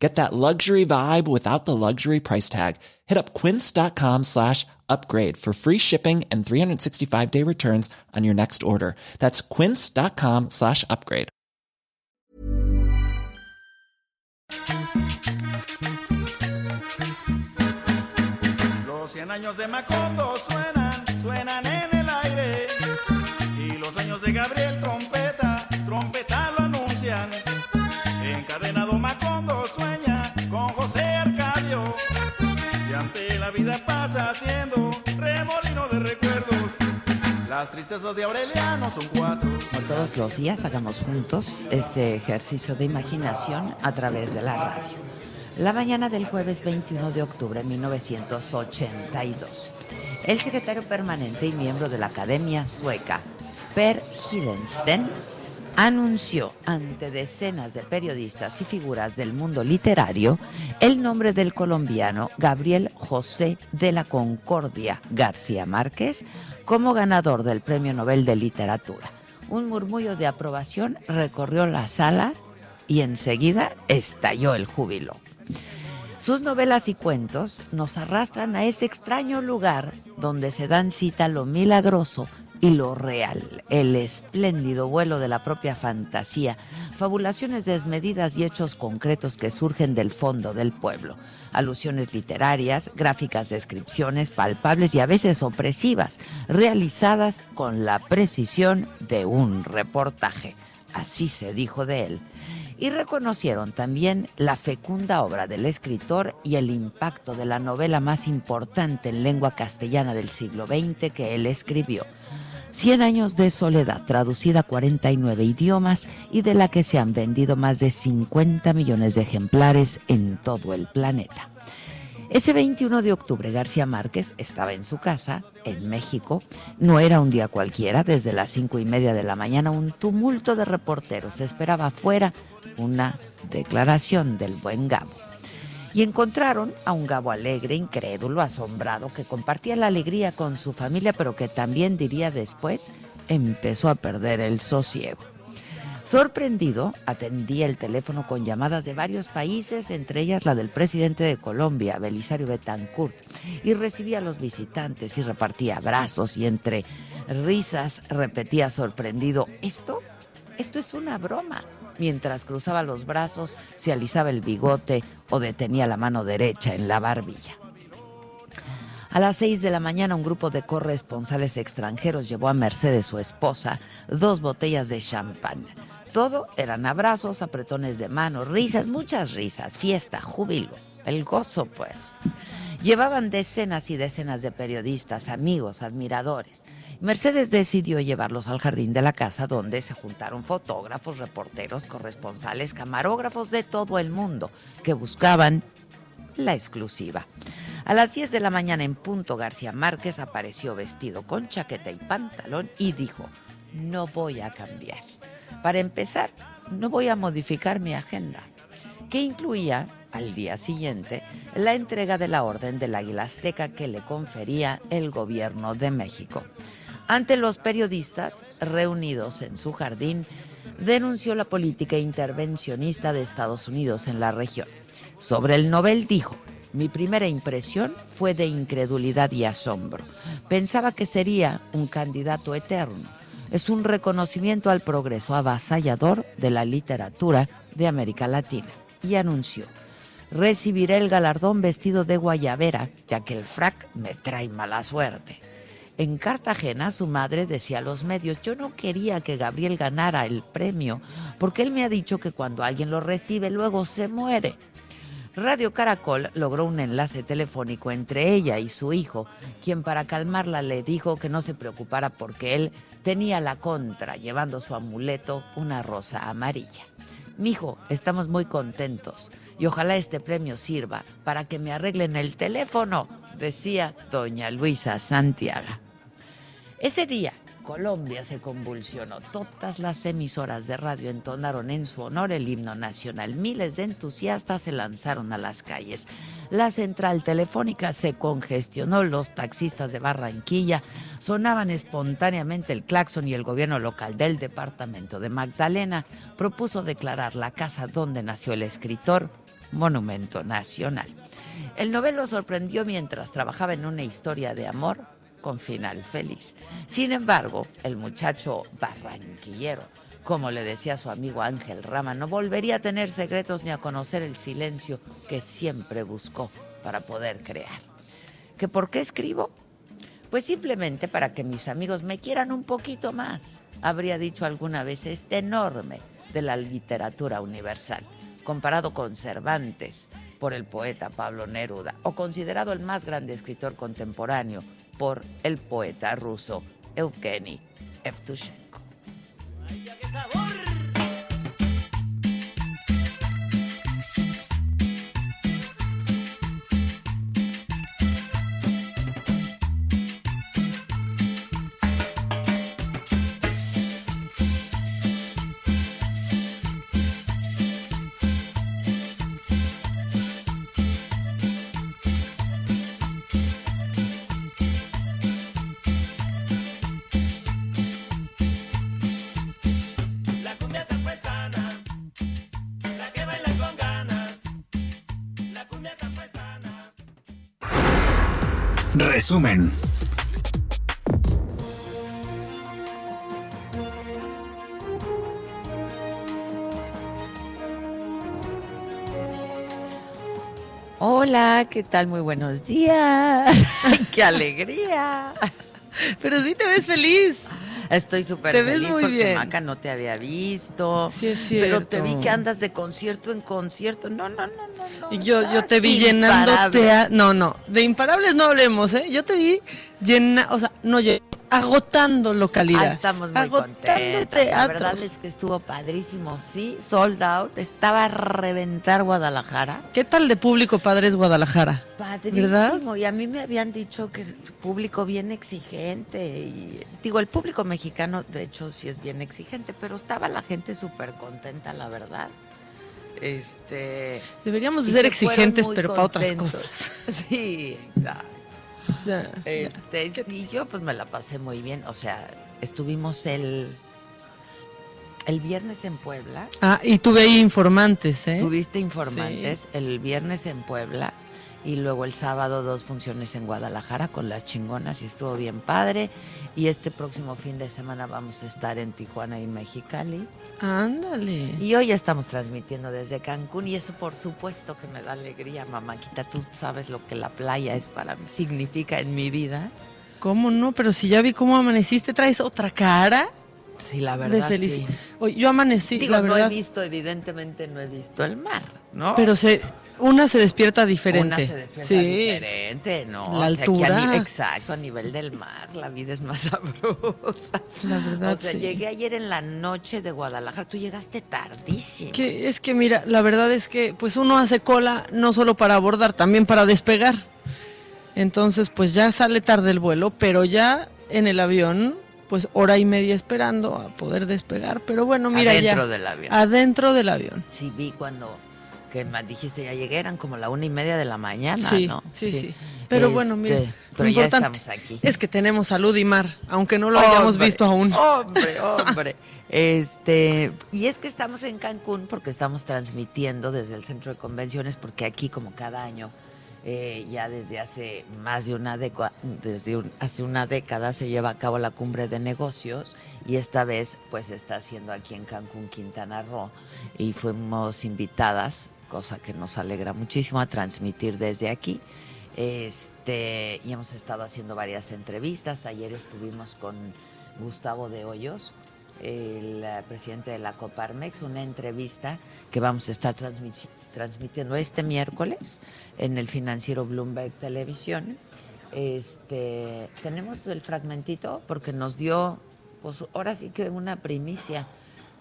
Get that luxury vibe without the luxury price tag. Hit up quince.com slash upgrade for free shipping and 365 day returns on your next order. That's quince.com slash upgrade. Los 100 años de Macondo suenan, suenan en el aire. Y los años de Gabriel Trompeta, haciendo remolino de recuerdos. Las tristezas de Aureliano son cuatro. Como todos los días hagamos juntos este ejercicio de imaginación a través de la radio. La mañana del jueves 21 de octubre de 1982, el secretario permanente y miembro de la Academia Sueca, Per Hillensten, anunció ante decenas de periodistas y figuras del mundo literario el nombre del colombiano Gabriel José de la Concordia García Márquez como ganador del Premio Nobel de Literatura. Un murmullo de aprobación recorrió la sala y enseguida estalló el júbilo. Sus novelas y cuentos nos arrastran a ese extraño lugar donde se dan cita lo milagroso y lo real, el espléndido vuelo de la propia fantasía, fabulaciones desmedidas y hechos concretos que surgen del fondo del pueblo, alusiones literarias, gráficas descripciones palpables y a veces opresivas, realizadas con la precisión de un reportaje. Así se dijo de él y reconocieron también la fecunda obra del escritor y el impacto de la novela más importante en lengua castellana del siglo XX que él escribió. Cien años de soledad, traducida a 49 idiomas y de la que se han vendido más de 50 millones de ejemplares en todo el planeta. Ese 21 de octubre García Márquez estaba en su casa, en México. No era un día cualquiera, desde las cinco y media de la mañana un tumulto de reporteros esperaba afuera una declaración del buen Gabo. Y encontraron a un Gabo alegre, incrédulo, asombrado, que compartía la alegría con su familia, pero que también diría después empezó a perder el sosiego. Sorprendido, atendía el teléfono con llamadas de varios países, entre ellas la del presidente de Colombia, Belisario Betancourt, y recibía a los visitantes y repartía abrazos y entre risas repetía sorprendido, ¿esto? Esto es una broma. Mientras cruzaba los brazos, se alisaba el bigote o detenía la mano derecha en la barbilla. A las seis de la mañana un grupo de corresponsales extranjeros llevó a Mercedes, su esposa, dos botellas de champán. Todo eran abrazos, apretones de mano, risas, muchas risas, fiesta, júbilo, el gozo pues. Llevaban decenas y decenas de periodistas, amigos, admiradores. Mercedes decidió llevarlos al jardín de la casa donde se juntaron fotógrafos, reporteros, corresponsales, camarógrafos de todo el mundo que buscaban la exclusiva. A las 10 de la mañana en punto García Márquez apareció vestido con chaqueta y pantalón y dijo, no voy a cambiar. Para empezar, no voy a modificar mi agenda, que incluía al día siguiente la entrega de la Orden del Águila Azteca que le confería el gobierno de México. Ante los periodistas reunidos en su jardín, denunció la política intervencionista de Estados Unidos en la región. Sobre el Nobel dijo, mi primera impresión fue de incredulidad y asombro. Pensaba que sería un candidato eterno es un reconocimiento al progreso avasallador de la literatura de América Latina y anunció, recibiré el galardón vestido de guayabera, ya que el frac me trae mala suerte. En Cartagena su madre decía a los medios, yo no quería que Gabriel ganara el premio, porque él me ha dicho que cuando alguien lo recibe luego se muere. Radio Caracol logró un enlace telefónico entre ella y su hijo, quien para calmarla le dijo que no se preocupara porque él tenía la contra, llevando su amuleto una rosa amarilla. Mijo, estamos muy contentos y ojalá este premio sirva para que me arreglen el teléfono, decía doña Luisa Santiago. Ese día, Colombia se convulsionó. Todas las emisoras de radio entonaron en su honor el himno nacional. Miles de entusiastas se lanzaron a las calles. La central telefónica se congestionó. Los taxistas de Barranquilla sonaban espontáneamente el claxon y el gobierno local del departamento de Magdalena propuso declarar la casa donde nació el escritor monumento nacional. El novelo sorprendió mientras trabajaba en una historia de amor con final feliz. Sin embargo, el muchacho barranquillero, como le decía su amigo Ángel Rama, no volvería a tener secretos ni a conocer el silencio que siempre buscó para poder crear. ¿Que por qué escribo? Pues simplemente para que mis amigos me quieran un poquito más, habría dicho alguna vez este enorme de la literatura universal, comparado con Cervantes por el poeta Pablo Neruda o considerado el más grande escritor contemporáneo por el poeta ruso Evgeny Evtushenko. Resumen. Hola, ¿qué tal? Muy buenos días. ¡Qué alegría! Pero sí te ves feliz. Estoy súper Te ves feliz muy porque bien. Maca no te había visto. Sí, es Pero te cierto. vi que andas de concierto en concierto. No, no, no, no. no Y yo, yo te vi llenando No, no, de imparables no hablemos, ¿eh? Yo te vi llena, o sea, no lle- agotando localidad. Ah, estamos muy agotando contentas. La verdad es que estuvo padrísimo. Sí, sold out. Estaba a reventar Guadalajara. ¿Qué tal de público padres Guadalajara? Padrísimo. ¿Verdad? Y a mí me habían dicho que es público bien exigente. Y digo, el público mexicano, de hecho, sí es bien exigente, pero estaba la gente súper contenta, la verdad. Este. Deberíamos ser exigentes, pero para otras contentos. cosas. Sí, exacto. Este, y yo pues me la pasé muy bien. O sea, estuvimos el, el viernes en Puebla. Ah, y tuve ahí informantes, ¿eh? Tuviste informantes el viernes en Puebla y luego el sábado dos funciones en Guadalajara con las chingonas y estuvo bien padre. Y este próximo fin de semana vamos a estar en Tijuana y Mexicali. Ándale. Y hoy estamos transmitiendo desde Cancún y eso por supuesto que me da alegría, mamáquita. Tú sabes lo que la playa es para mí, significa en mi vida. ¿Cómo no? Pero si ya vi cómo amaneciste, traes otra cara Sí, la de verdad. felicidad. sí. Oye, yo amanecí, Digo, la no verdad. he visto, evidentemente no he visto el mar, ¿no? Pero se, una se despierta diferente. Una se despierta sí. diferente, ¿no? La O sea, a altura. exacto, a nivel del mar, la vida es más sabrosa. La verdad, O sea, sí. llegué ayer en la noche de Guadalajara. Tú llegaste tardísimo. Que es que mira, la verdad es que pues uno hace cola no solo para abordar, también para despegar. Entonces, pues ya sale tarde el vuelo, pero ya en el avión, pues hora y media esperando a poder despegar. Pero bueno, mira Adentro ya. del avión. Adentro del avión. Sí, vi cuando que me dijiste ya llegué, eran como la una y media de la mañana, Sí, ¿no? sí, sí. Pero bueno, Este, mira, Pero lo ya importante estamos aquí. Es que tenemos salud y mar, aunque no lo hayamos visto aún. Hombre, hombre. Este, y es que estamos en Cancún porque estamos transmitiendo desde el centro de convenciones, porque aquí, como cada año, eh, ya desde hace más de una década, desde un- hace una década se lleva a cabo la cumbre de negocios y esta vez pues está haciendo aquí en Cancún, Quintana Roo y fuimos invitadas, cosa que nos alegra muchísimo a transmitir desde aquí. Este, y hemos estado haciendo varias entrevistas. Ayer estuvimos con Gustavo de Hoyos, el eh, presidente de la Coparmex, una entrevista que vamos a estar transmiti- transmitiendo este miércoles en el financiero Bloomberg Televisión. Este, tenemos el fragmentito porque nos dio, pues ahora sí que una primicia.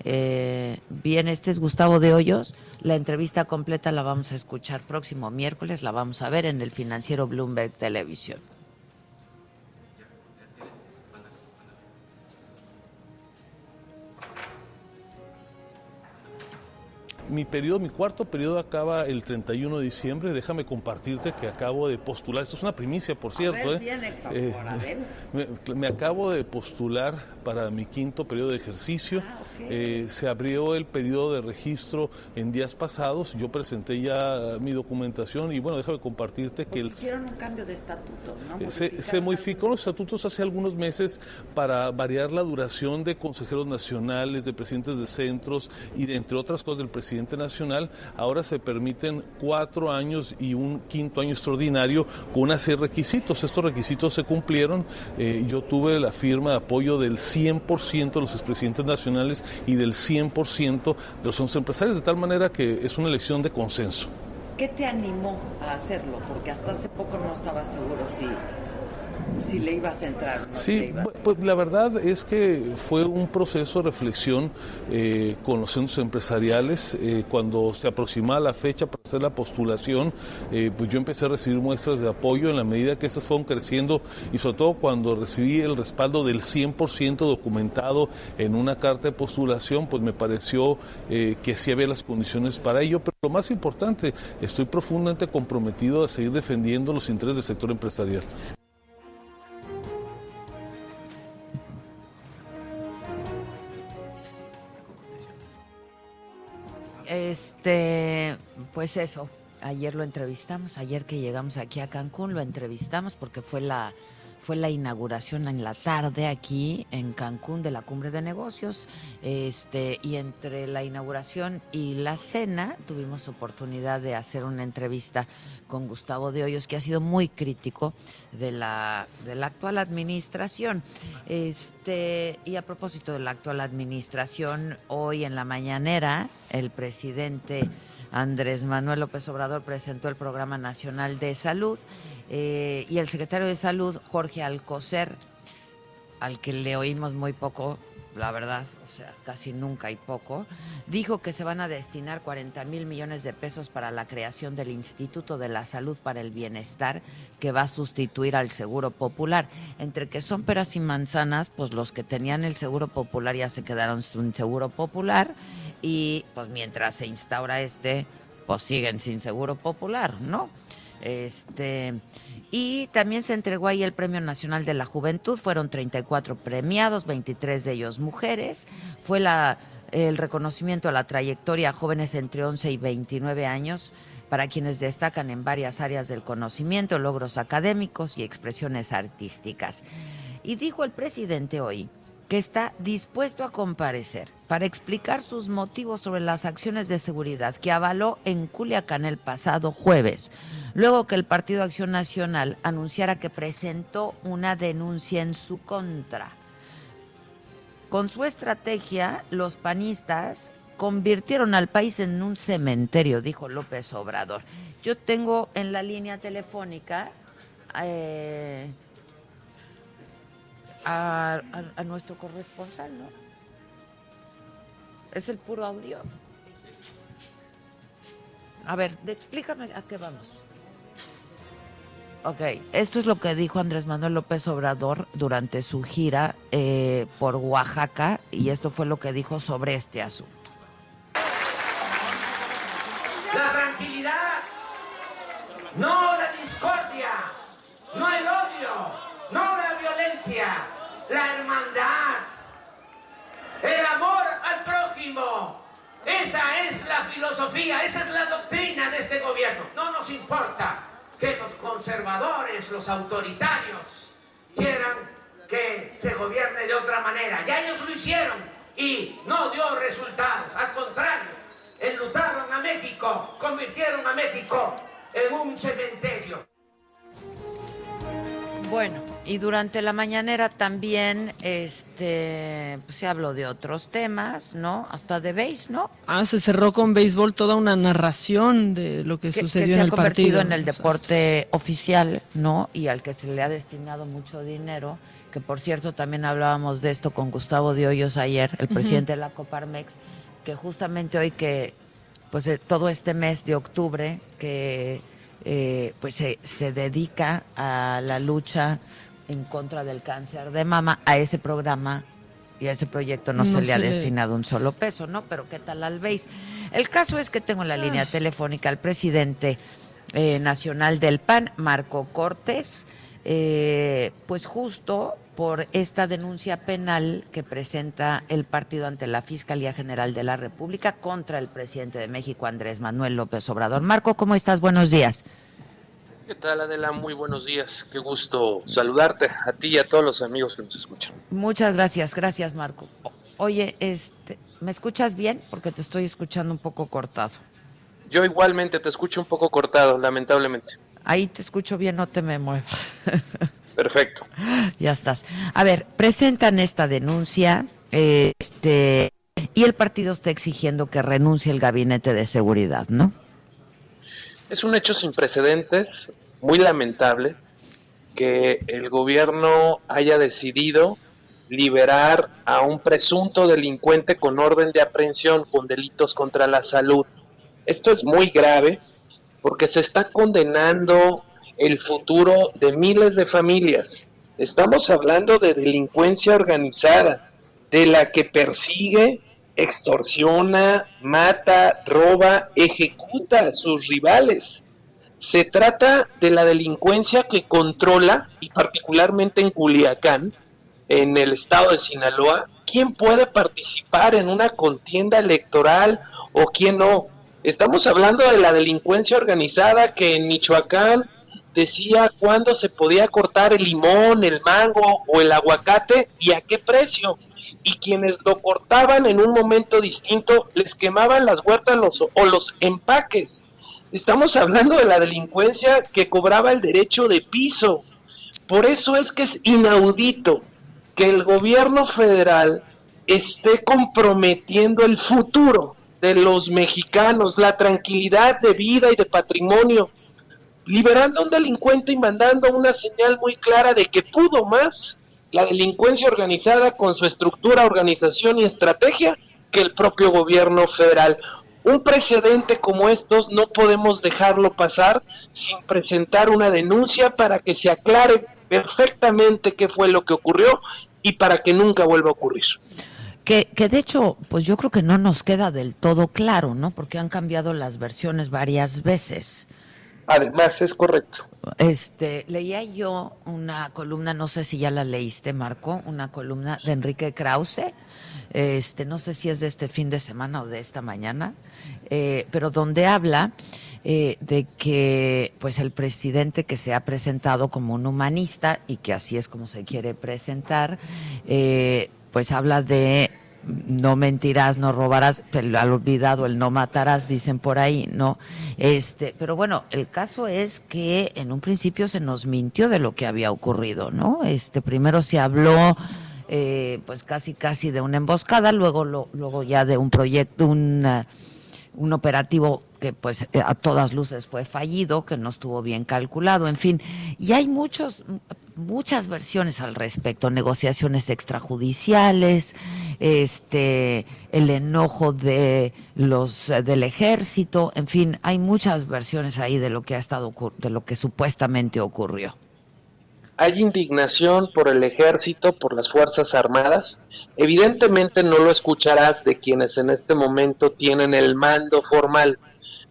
Eh, bien, este es Gustavo de Hoyos. La entrevista completa la vamos a escuchar próximo miércoles, la vamos a ver en el financiero Bloomberg Televisión. Mi periodo, mi cuarto periodo acaba el 31 de diciembre. Déjame compartirte que acabo de postular. Esto es una primicia, por cierto. ¿eh? me, acabo de postular para mi quinto periodo de ejercicio. Ah, eh, se abrió el periodo de registro en días pasados. Yo presenté ya mi documentación y bueno, déjame compartirte que el... Hicieron un cambio de estatuto, ¿no? Se, se modificó los estatutos hace algunos meses para variar la duración de consejeros nacionales, de presidentes de centros y de, entre otras cosas del presidente nacional. Ahora se permiten cuatro años y un quinto año extraordinario con una serie de requisitos. Estos requisitos se cumplieron. Eh, yo tuve la firma de apoyo del 100% de los expresidentes nacionales y del 100% de los 11 empresarios, de tal manera que es una elección de consenso. ¿Qué te animó a hacerlo? Porque hasta hace poco no estaba seguro si si le ibas a entrar. sí, pues la verdad es que fue un proceso de reflexión eh, con los centros empresariales. Eh, cuando se aproximaba la fecha para hacer la postulación, eh, pues yo empecé a recibir muestras de apoyo en la medida que estas fueron creciendo y sobre todo cuando recibí el respaldo del 100% documentado en una carta de postulación, pues me pareció que sí había las condiciones para ello. Pero lo más importante, estoy profundamente comprometido a seguir defendiendo los intereses del sector empresarial. Este, pues eso, ayer lo entrevistamos, ayer que llegamos aquí a Cancún lo entrevistamos porque fue la fue la inauguración en la tarde aquí en Cancún de la Cumbre de Negocios. Este, y entre la inauguración y la cena tuvimos oportunidad de hacer una entrevista con Gustavo de Hoyos, que ha sido muy crítico de la, de la actual administración. Este, y a propósito de la actual administración, hoy en la mañanera, el presidente Andrés Manuel López Obrador presentó el Programa Nacional de Salud eh, y el secretario de Salud, Jorge Alcocer, al que le oímos muy poco, la verdad, o sea, casi nunca y poco, dijo que se van a destinar 40 mil millones de pesos para la creación del Instituto de la Salud para el Bienestar, que va a sustituir al Seguro Popular. Entre que son peras y manzanas, pues los que tenían el Seguro Popular ya se quedaron sin Seguro Popular y pues mientras se instaura este, pues siguen sin Seguro Popular, ¿no? Este, y también se entregó ahí el Premio Nacional de la Juventud, fueron 34 premiados, 23 de ellos mujeres. Fue el reconocimiento a la trayectoria a jóvenes entre 11 y 29 años para quienes destacan en varias áreas del conocimiento, logros académicos y expresiones artísticas. Y dijo el presidente hoy que está dispuesto a comparecer para explicar sus motivos sobre las acciones de seguridad que avaló en Culiacán el pasado jueves, luego que el Partido Acción Nacional anunciara que presentó una denuncia en su contra. Con su estrategia, los panistas convirtieron al país en un cementerio, dijo López Obrador. Yo tengo en la línea telefónica eh, a, nuestro corresponsal, ¿no? Es el puro audio. A ver, explícame a qué vamos. Ok, esto es lo que dijo Andrés Manuel López Obrador durante su gira eh, por Oaxaca y esto fue lo que dijo sobre este asunto. La tranquilidad, no la discordia, no el odio, no la violencia la hermandad, el amor al prójimo. Esa es la filosofía, esa es la doctrina de este gobierno. No nos importa que los conservadores, los autoritarios, quieran que se gobierne de otra manera. Ya ellos lo hicieron y no dio resultados. Al contrario, enlutaron a México, convirtieron a México en un cementerio. Bueno, y durante la mañanera también este pues, se habló de otros temas, ¿no? Hasta de béis, ¿no? Ah, se cerró con béisbol toda una narración de lo que, sucedió en el partido. se ha convertido en el deporte oficial, ¿no? Y al que se le ha destinado mucho dinero, que por cierto también hablábamos de esto con Gustavo de Hoyos ayer, el presidente de la Coparmex, que justamente hoy que pues eh, todo este mes de octubre que eh, pues se, se dedica a la lucha en contra del cáncer de mama, a ese programa y a ese proyecto no, No se le ha le- destinado un solo peso, ¿no? Pero ¿qué tal al BEIS? El caso es que tengo en la línea telefónica al presidente eh, nacional del PAN, Marco Cortés, eh, pues justo por esta denuncia penal que presenta el partido ante la Fiscalía General de la República contra el presidente de México, Andrés Manuel López Obrador. Marco, ¿cómo estás? Buenos días. ¿Qué tal Adela? Muy buenos días. Qué gusto saludarte a ti y a todos los amigos que nos escuchan. Muchas gracias, gracias Marco. Oye, este, ¿me escuchas bien? Porque te estoy escuchando un poco cortado. Yo igualmente te escucho un poco cortado, lamentablemente. Ahí te escucho bien, no te me muevas. Perfecto. ya estás. A ver, presentan esta denuncia, este, y el partido está exigiendo que renuncie el gabinete de seguridad, ¿no? Es un hecho sin precedentes, muy lamentable, que el gobierno haya decidido liberar a un presunto delincuente con orden de aprehensión con delitos contra la salud. Esto es muy grave porque se está condenando el futuro de miles de familias. Estamos hablando de delincuencia organizada, de la que persigue, extorsiona, mata, roba, ejecuta a sus rivales. Se trata de la delincuencia que controla, y particularmente en Culiacán, en el estado de Sinaloa, quién puede participar en una contienda electoral o quién no. Estamos hablando de la delincuencia organizada que en Michoacán decía cuándo se podía cortar el limón, el mango o el aguacate y a qué precio. Y quienes lo cortaban en un momento distinto les quemaban las huertas los- o los empaques. Estamos hablando de la delincuencia que cobraba el derecho de piso. Por eso es que es inaudito que el gobierno federal esté comprometiendo el futuro de los mexicanos, la tranquilidad de vida y de patrimonio, liberando a un delincuente y mandando una señal muy clara de que pudo más la delincuencia organizada con su estructura, organización y estrategia que el propio gobierno federal. Un precedente como estos no podemos dejarlo pasar sin presentar una denuncia para que se aclare perfectamente qué fue lo que ocurrió y para que nunca vuelva a ocurrir. Que, que de hecho, pues yo creo que no nos queda del todo claro, ¿no? Porque han cambiado las versiones varias veces. Además, es correcto. Este, leía yo una columna, no sé si ya la leíste, Marco, una columna de Enrique Krause, este, no sé si es de este fin de semana o de esta mañana, eh, pero donde habla eh, de que, pues, el presidente que se ha presentado como un humanista y que así es como se quiere presentar, eh, pues habla de no mentirás, no robarás, pero al olvidado el no matarás, dicen por ahí, ¿no? Este, pero bueno, el caso es que en un principio se nos mintió de lo que había ocurrido, ¿no? Este, primero se habló eh, pues casi casi de una emboscada, luego lo- luego ya de un proyecto, un un operativo que pues eh, a todas luces fue fallido, que no estuvo bien calculado, en fin, y hay muchos muchas versiones al respecto, negociaciones extrajudiciales, este el enojo de los eh, del ejército, en fin, hay muchas versiones ahí de lo que ha estado de lo que supuestamente ocurrió. Hay indignación por el ejército, por las Fuerzas Armadas. Evidentemente no lo escucharás de quienes en este momento tienen el mando formal,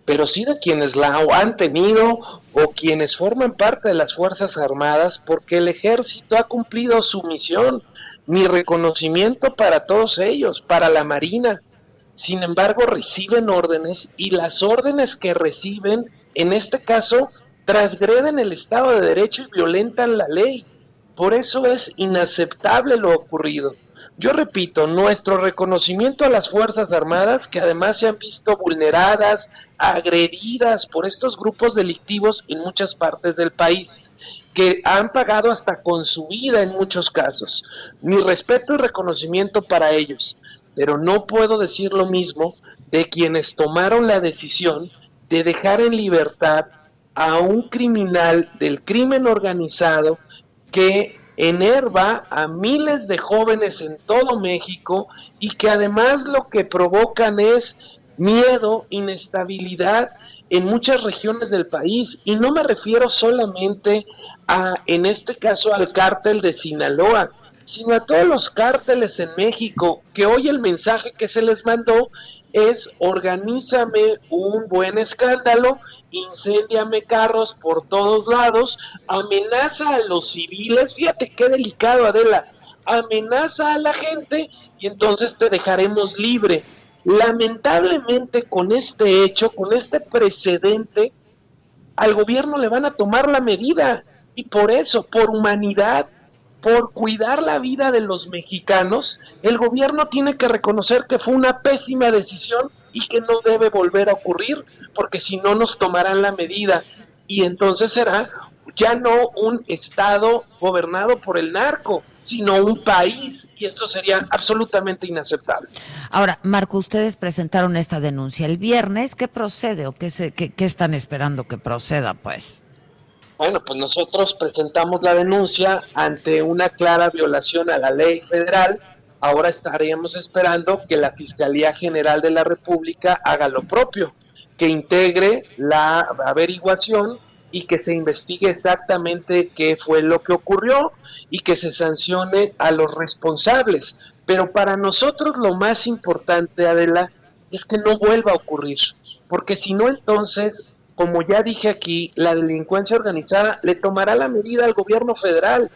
pero sí de quienes la han tenido o quienes forman parte de las Fuerzas Armadas, porque el ejército ha cumplido su misión. Mi reconocimiento para todos ellos, para la Marina. Sin embargo, reciben órdenes y las órdenes que reciben, en este caso, transgreden el Estado de Derecho y violentan la ley. Por eso es inaceptable lo ocurrido. Yo repito, nuestro reconocimiento a las Fuerzas Armadas, que además se han visto vulneradas, agredidas por estos grupos delictivos en muchas partes del país, que han pagado hasta con su vida en muchos casos. Mi respeto y reconocimiento para ellos, pero no puedo decir lo mismo de quienes tomaron la decisión de dejar en libertad a un criminal del crimen organizado que enerva a miles de jóvenes en todo México y que además lo que provocan es miedo, inestabilidad en muchas regiones del país. Y no me refiero solamente a, en este caso, al cártel de Sinaloa, sino a todos los cárteles en México, que hoy el mensaje que se les mandó es organízame un buen escándalo, incendiame carros por todos lados, amenaza a los civiles, fíjate qué delicado Adela, amenaza a la gente y entonces te dejaremos libre. Lamentablemente con este hecho, con este precedente, al gobierno le van a tomar la medida. Y por eso, por humanidad, por cuidar la vida de los mexicanos, el gobierno tiene que reconocer que fue una pésima decisión y que no debe volver a ocurrir, porque si no nos tomarán la medida y entonces será ya no un Estado gobernado por el narco, sino un país, y esto sería absolutamente inaceptable. Ahora, Marco, ustedes presentaron esta denuncia el viernes, ¿qué procede o qué, se, están esperando que proceda, pues? Bueno, pues nosotros presentamos la denuncia ante una clara violación a la ley federal. Ahora estaríamos esperando que la Fiscalía General de la República haga lo propio, que integre la averiguación y que se investigue exactamente qué fue lo que ocurrió y que se sancione a los responsables. Pero para nosotros lo más importante, Adela, es que no vuelva a ocurrir, porque si no entonces, como ya dije aquí, la delincuencia organizada le tomará la medida al gobierno federal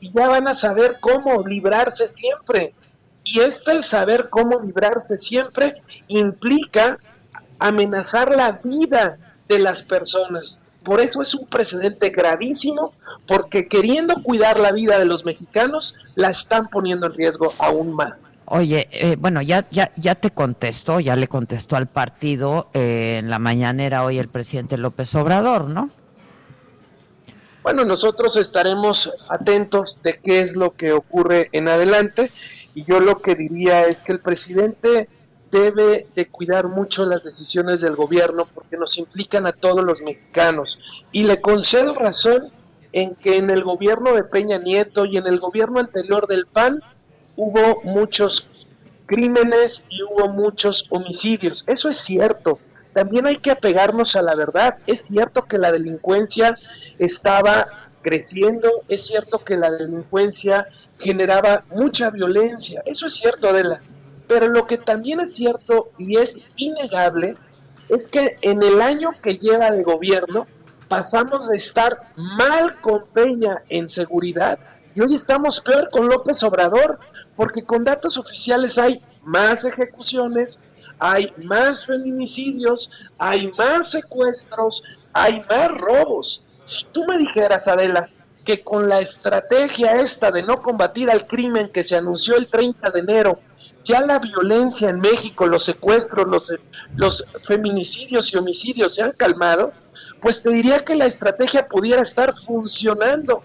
y ya van a saber cómo librarse siempre. Y esto, el saber cómo librarse siempre, implica amenazar la vida de las personas. Por eso es un precedente gravísimo, porque queriendo cuidar la vida de los mexicanos, la están poniendo en riesgo aún más. Oye, eh, bueno, ya, ya, ya te contestó, ya le contestó al partido eh, en la mañanera hoy el presidente López Obrador, ¿no? Bueno, nosotros estaremos atentos de qué es lo que ocurre en adelante y yo lo que diría es que el presidente debe de cuidar mucho las decisiones del gobierno porque nos implican a todos los mexicanos. Y le concedo razón en que en el gobierno de Peña Nieto y en el gobierno anterior del PAN hubo muchos crímenes y hubo muchos homicidios. Eso es cierto. También hay que apegarnos a la verdad. Es cierto que la delincuencia estaba creciendo, es cierto que la delincuencia generaba mucha violencia. Eso es cierto, Adela pero lo que también es cierto y es innegable es que en el año que lleva de gobierno pasamos de estar mal con Peña en seguridad y hoy estamos peor con López Obrador, porque con datos oficiales hay más ejecuciones, hay más feminicidios, hay más secuestros, hay más robos. Si tú me dijeras, Adela, que con la estrategia esta de no combatir al crimen que se anunció el 30 de enero, ya la violencia en México, los secuestros, los, los feminicidios y homicidios se han calmado, pues te diría que la estrategia pudiera estar funcionando,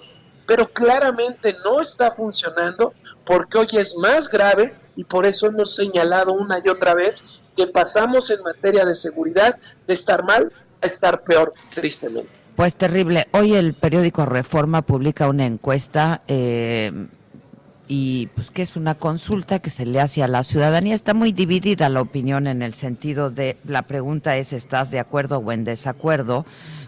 pero claramente no está funcionando porque hoy es más grave y por eso hemos señalado una y otra vez que pasamos en materia de seguridad de estar mal a estar peor, tristemente. Pues terrible. Hoy el periódico Reforma publica una encuesta eh, y pues que es una consulta que se le hace a la ciudadanía. Está muy dividida la opinión en el sentido de la pregunta es ¿estás de acuerdo o en desacuerdo?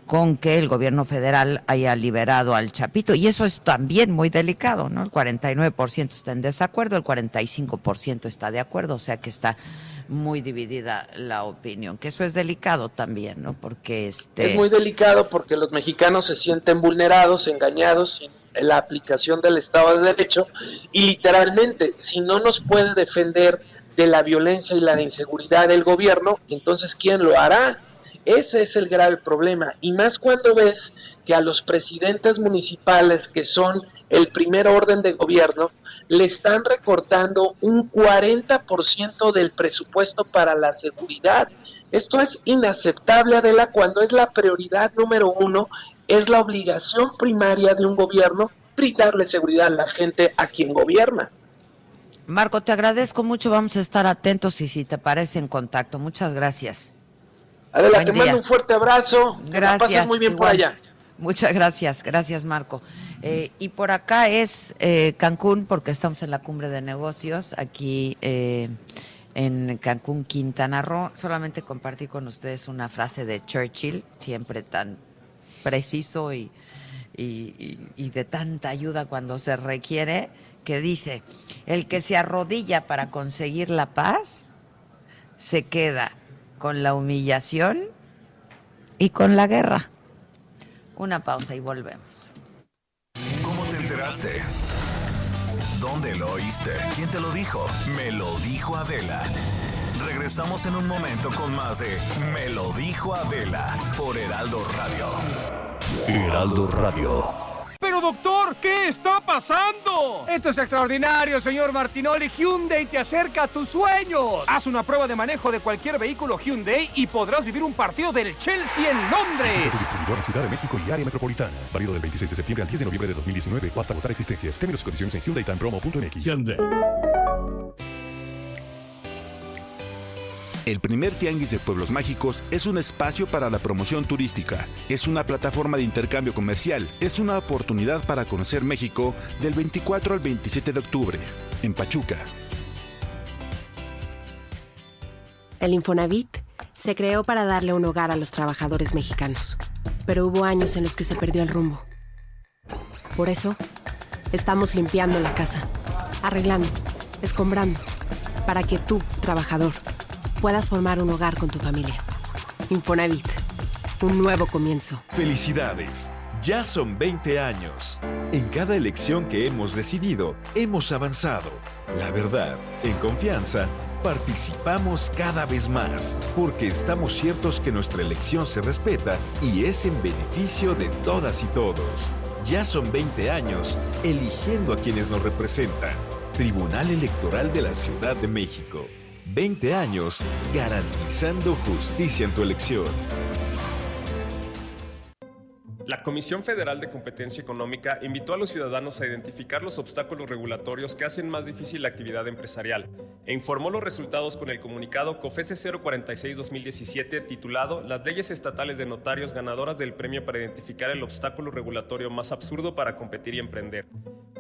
Con que el gobierno federal haya liberado al Chapito. Y eso es también muy delicado, ¿no? El 49% está en desacuerdo, el 45% está de acuerdo, o sea que está muy dividida la opinión, que eso es delicado también, ¿no? Porque este... Es muy delicado porque los mexicanos se sienten vulnerados, engañados sin la aplicación del Estado de Derecho y literalmente, si no nos puede defender de la violencia y la inseguridad del gobierno, entonces ¿quién lo hará? Ese es el grave problema. Y más cuando ves que a los presidentes municipales, que son el primer orden de gobierno, le están recortando un 40% del presupuesto para la seguridad. Esto es inaceptable, Adela, cuando es la prioridad número uno, es la obligación primaria de un gobierno brindarle seguridad a la gente a quien gobierna. Marco, te agradezco mucho, vamos a estar atentos y si te parece en contacto. Muchas gracias. Adela, te mando un fuerte abrazo. Gracias. muy bien por allá. Muchas gracias, gracias Marco. Eh, y por acá es eh, Cancún, porque estamos en la cumbre de negocios aquí eh, en Cancún, Quintana Roo. Solamente compartí con ustedes una frase de Churchill, siempre tan preciso y, y, y de tanta ayuda cuando se requiere, que dice, el que se arrodilla para conseguir la paz, se queda con la humillación y con la guerra. Una pausa y volvemos. ¿Cómo te enteraste? ¿Dónde lo oíste? ¿Quién te lo dijo? Me lo dijo Adela. Regresamos en un momento con más de Me lo dijo Adela por Heraldo Radio. Heraldo Radio. Pero doctor, ¿qué está pasando? Esto es extraordinario, señor Martinoli. Hyundai te acerca a tus sueños. Haz una prueba de manejo de cualquier vehículo Hyundai y podrás vivir un partido del Chelsea en Londres. Visita tu distribuidor en Ciudad de México y área metropolitana. Válido del 26 de septiembre al 10 de noviembre de 2019 o hasta agotar existencias. Términos y condiciones en HyundaiTimePromo.mx. Hyundai. El primer Tianguis de Pueblos Mágicos es un espacio para la promoción turística, es una plataforma de intercambio comercial, es una oportunidad para conocer México del 24 al 27 de octubre, en Pachuca. El Infonavit se creó para darle un hogar a los trabajadores mexicanos, pero hubo años en los que se perdió el rumbo. Por eso, estamos limpiando la casa, arreglando, escombrando, para que tú, trabajador, puedas formar un hogar con tu familia. Infonavit, un nuevo comienzo. Felicidades. Ya son 20 años. En cada elección que hemos decidido, hemos avanzado. La verdad, en confianza, participamos cada vez más, porque estamos ciertos que nuestra elección se respeta y es en beneficio de todas y todos. Ya son 20 años eligiendo a quienes nos representan. Tribunal Electoral de la Ciudad de México. 20 años garantizando justicia en tu elección. La Comisión Federal de Competencia Económica invitó a los ciudadanos a identificar los obstáculos regulatorios que hacen más difícil la actividad empresarial e informó los resultados con el comunicado COFESE 046-2017 titulado Las leyes estatales de notarios ganadoras del premio para identificar el obstáculo regulatorio más absurdo para competir y emprender.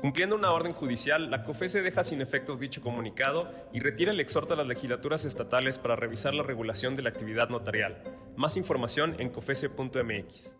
Cumpliendo una orden judicial, la COFESE deja sin efectos dicho comunicado y retira el exhorto a las legislaturas estatales para revisar la regulación de la actividad notarial. Más información en cofese.mx.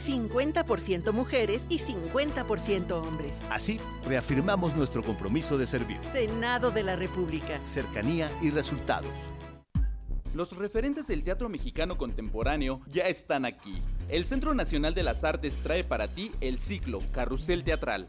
50% mujeres y 50% hombres. Así, reafirmamos nuestro compromiso de servir. Senado de la República. Cercanía y resultados. Los referentes del teatro mexicano contemporáneo ya están aquí. El Centro Nacional de las Artes trae para ti el ciclo Carrusel Teatral.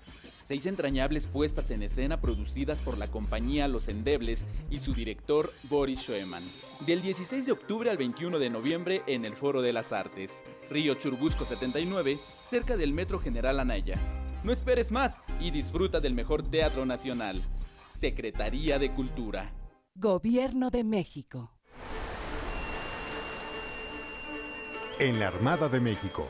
Seis entrañables puestas en escena producidas por la compañía Los Endebles y su director Boris Schoeman. Del 16 de octubre al 21 de noviembre en el Foro de las Artes, Río Churbusco 79, cerca del Metro General Anaya. No esperes más y disfruta del mejor teatro nacional. Secretaría de Cultura. Gobierno de México. En la Armada de México,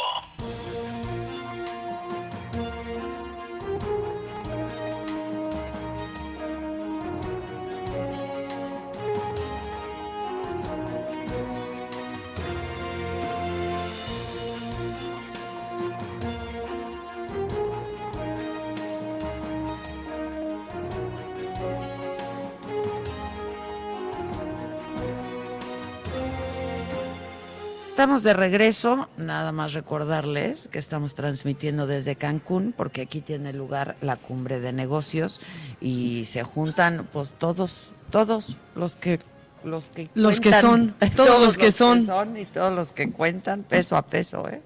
Estamos de regreso. Nada más recordarles que estamos transmitiendo desde Cancún, porque aquí tiene lugar la cumbre de negocios y se juntan, pues todos, todos los que los que Los que son, todos los que son. y todos los que cuentan peso a peso, ¿eh?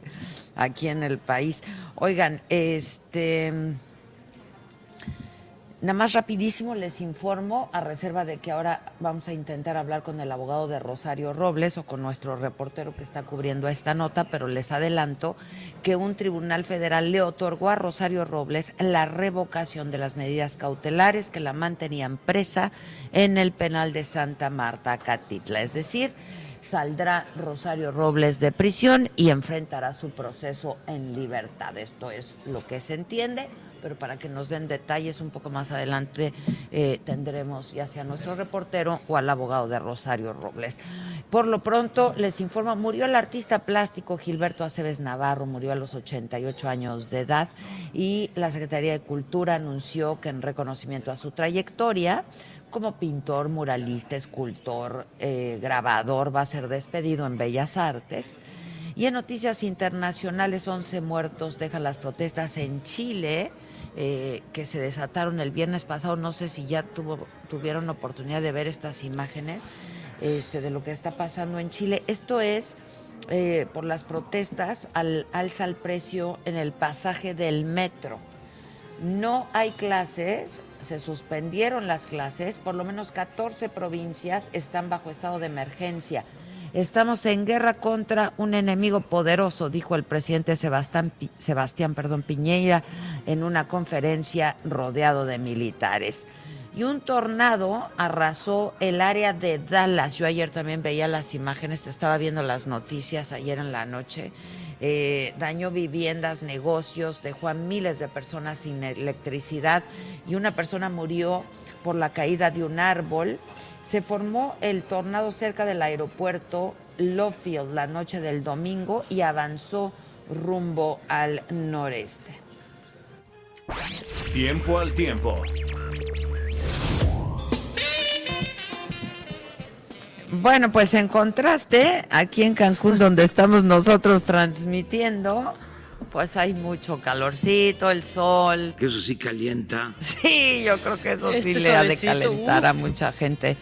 aquí en el país. Oigan, este Nada más rapidísimo les informo, a reserva de que ahora vamos a intentar hablar con el abogado de Rosario Robles o con nuestro reportero que está cubriendo esta nota, pero les adelanto que un tribunal federal le otorgó a Rosario Robles la revocación de las medidas cautelares que la mantenían presa en el penal de Santa Marta, Catitla. Es decir, saldrá Rosario Robles de prisión y enfrentará su proceso en libertad. Esto es lo que se entiende pero para que nos den detalles un poco más adelante eh, tendremos ya sea nuestro reportero o al abogado de Rosario Robles. Por lo pronto, les informo, murió el artista plástico Gilberto Aceves Navarro, murió a los 88 años de edad y la Secretaría de Cultura anunció que en reconocimiento a su trayectoria, como pintor, muralista, escultor, eh, grabador, va a ser despedido en Bellas Artes. Y en noticias internacionales, 11 muertos dejan las protestas en Chile eh, que se desataron el viernes pasado. No sé si ya tuvo, tuvieron oportunidad de ver estas imágenes este, de lo que está pasando en Chile. Esto es eh, por las protestas al alza el precio en el pasaje del metro. No hay clases, se suspendieron las clases, por lo menos 14 provincias están bajo estado de emergencia. Estamos en guerra contra un enemigo poderoso, dijo el presidente Sebastián, Sebastián perdón, Piñeira en una conferencia rodeado de militares. Y un tornado arrasó el área de Dallas. Yo ayer también veía las imágenes, estaba viendo las noticias ayer en la noche. Eh, dañó viviendas, negocios, dejó a miles de personas sin electricidad y una persona murió por la caída de un árbol se formó el tornado cerca del aeropuerto Lofield la noche del domingo y avanzó rumbo al noreste. Tiempo al tiempo. Bueno, pues en contraste, aquí en Cancún, donde estamos nosotros transmitiendo, pues hay mucho calorcito, el sol. Que eso sí calienta. Sí, yo creo que eso sí Este le ha de calentar uf. a mucha gente.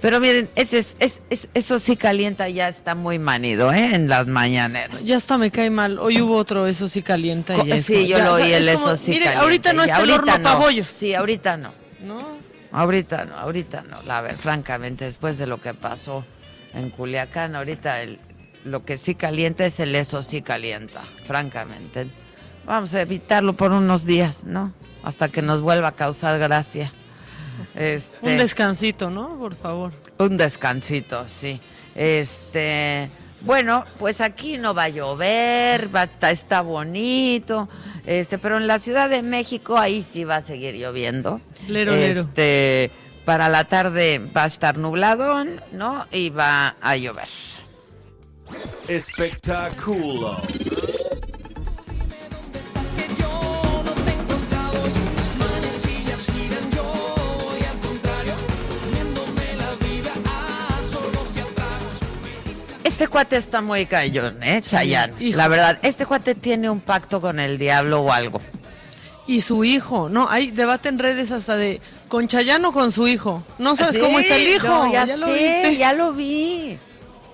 Pero miren, ese es, es- es- eso sí calienta, ya está muy manido, ¿eh? En las mañaneras. Ya hasta me cae mal. Hoy hubo otro, eso sí calienta. Co- sí, yo ya, lo o sea, oí, el es como, eso sí Mire, calienta, ahorita no está el horno no. Sí, ahorita no. ¿No? Ahorita no, ahorita no. La ver, francamente, después de lo que pasó en Culiacán, ahorita el- lo que sí calienta es el eso sí calienta, francamente. Vamos a evitarlo por unos días, ¿no? Hasta que nos vuelva a causar gracia. Este, Un descansito, ¿no? Por favor. un descansito, sí. Este, bueno, pues aquí no va a llover, va, está, está bonito, este, pero en la Ciudad de México ahí sí va a seguir lloviendo. Lero, lero. Este, para la tarde va a estar nubladón, ¿no? Y va a llover. Espectáculo. Este cuate está muy cayón, ¿eh, Chayanne? La verdad, este cuate tiene un pacto con el diablo o algo. Y su hijo, ¿no? Hay debate en redes hasta de con Chayano o con su hijo. No sabes Sí, cómo está el hijo. no, ya, lo sé, viste? ya lo vi.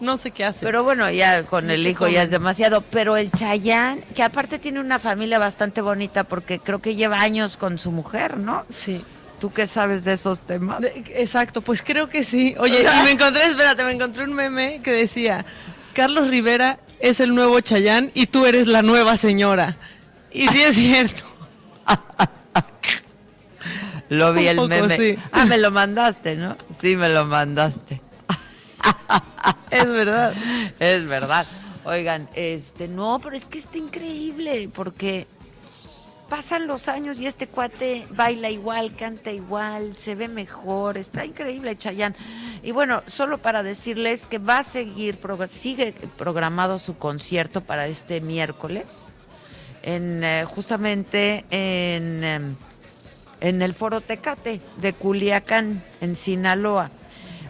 No sé qué hace. Pero bueno, ya con el ¿Qué hijo ya es demasiado. Pero el Chayán, que aparte tiene una familia bastante bonita porque creo que lleva años con su mujer, ¿no? Sí. ¿Tú qué sabes de esos temas? De- exacto, pues creo que sí. Oye, y me encontré, espérate, me encontré un meme que decía, Carlos Rivera es el nuevo Chayán y tú eres la nueva señora. Y sí es cierto. Lo vi el meme. sí. Ah, me lo mandaste, ¿no? Sí, me lo mandaste. Es verdad. Es verdad. Oigan, este, no, pero es que está increíble porque pasan los años y este cuate baila igual, canta igual, se ve mejor, está increíble Chayán. Y bueno, solo para decirles que va a seguir, sigue programado su concierto para este miércoles, en eh, justamente en, em, en el Foro Tecate de Culiacán, en Sinaloa.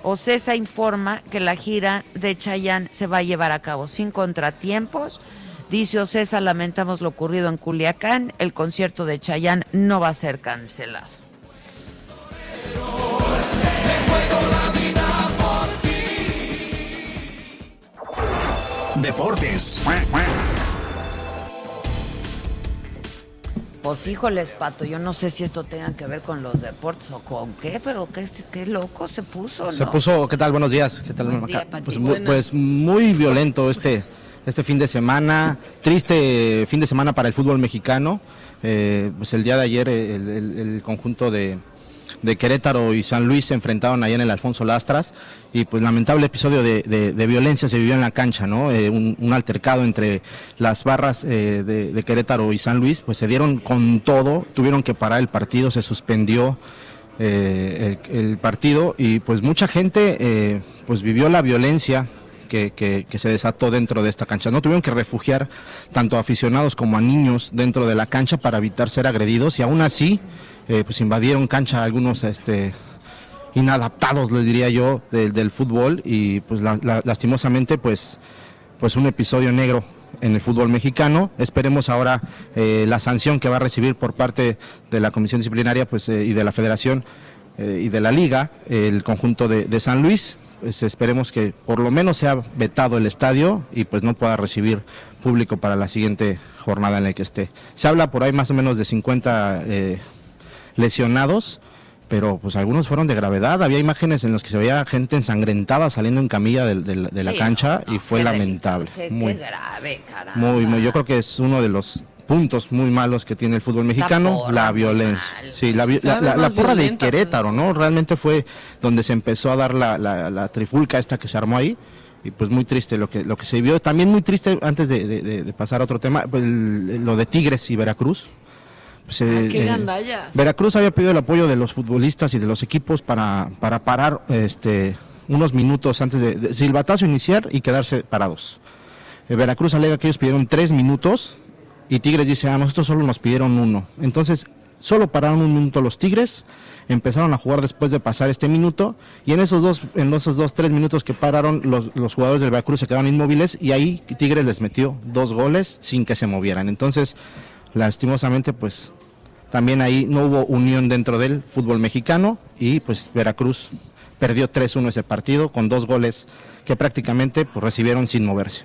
Ocesa informa que la gira de Chayán se va a llevar a cabo sin contratiempos. Dice Ocesa, lamentamos lo ocurrido en Culiacán, el concierto de Chayán no va a ser cancelado. Deportes. Pues híjoles, Pato, yo no sé si esto tenga que ver con los deportes o con qué, pero qué, qué loco se puso, ¿no? Se puso, ¿qué tal? Buenos días. ¿Qué tal? Buen día, pues, mu- Buenas. pues muy violento este, este fin de semana. Triste fin de semana para el fútbol mexicano. Eh, pues el día de ayer el, conjunto de, de Querétaro y San Luis se enfrentaron allá en el Alfonso Lastras y pues lamentable episodio de, de- violencia se vivió en la cancha, ¿no? Eh, un, altercado entre las barras eh, de, de Querétaro y San Luis, pues se dieron con todo, tuvieron que parar el partido, se suspendió eh, el, el partido y pues mucha gente eh, pues vivió la violencia que, se desató dentro de esta cancha. No tuvieron que refugiar tanto a aficionados como a niños dentro de la cancha para evitar ser agredidos y aún así eh, pues invadieron cancha algunos este inadaptados les diría yo del, fútbol y pues la- la- lastimosamente pues pues un episodio negro en el fútbol mexicano. Esperemos ahora eh, la sanción que va a recibir por parte de la Comisión Disciplinaria pues, eh, y de la Federación y de la Liga, el conjunto de San Luis. Pues esperemos que por lo menos sea vetado el estadio y pues no pueda recibir público para la siguiente jornada en la que esté. Se habla por ahí más o menos de 50 eh, lesionados, pero pues algunos fueron de gravedad. Había imágenes en las que se veía gente ensangrentada saliendo en camilla de, la Sí, cancha y fue Qué lamentable. Qué, muy, qué grave, caramba. muy, muy, yo creo que es uno de los puntos muy malos que tiene el fútbol mexicano, porra, la violencia. Sí, la, la- la- la porra de Querétaro, ¿no? Realmente fue donde se empezó a dar la, trifulca esta que se armó ahí. Y pues muy triste lo que, lo que se vio. También muy triste, antes de, de- de- pasar a otro tema, pues, el- lo de Tigres y Veracruz. Pues, eh, qué eh. Veracruz había pedido el apoyo de los futbolistas y de los equipos para, para parar este, unos minutos antes de, de silbatazo iniciar y quedarse parados. Eh, Veracruz alega que ellos pidieron tres minutos y Tigres dice, a nosotros solo nos pidieron uno. Entonces, solo pararon un minuto los Tigres, empezaron a jugar después de pasar este minuto y en esos dos, en esos dos, tres minutos que pararon, los, los jugadores del Veracruz se quedaron inmóviles y ahí Tigres les metió dos goles sin que se movieran. Entonces, lastimosamente, pues también ahí no hubo unión dentro del fútbol mexicano y pues Veracruz perdió 3-1 ese partido con dos goles que prácticamente pues, recibieron sin moverse.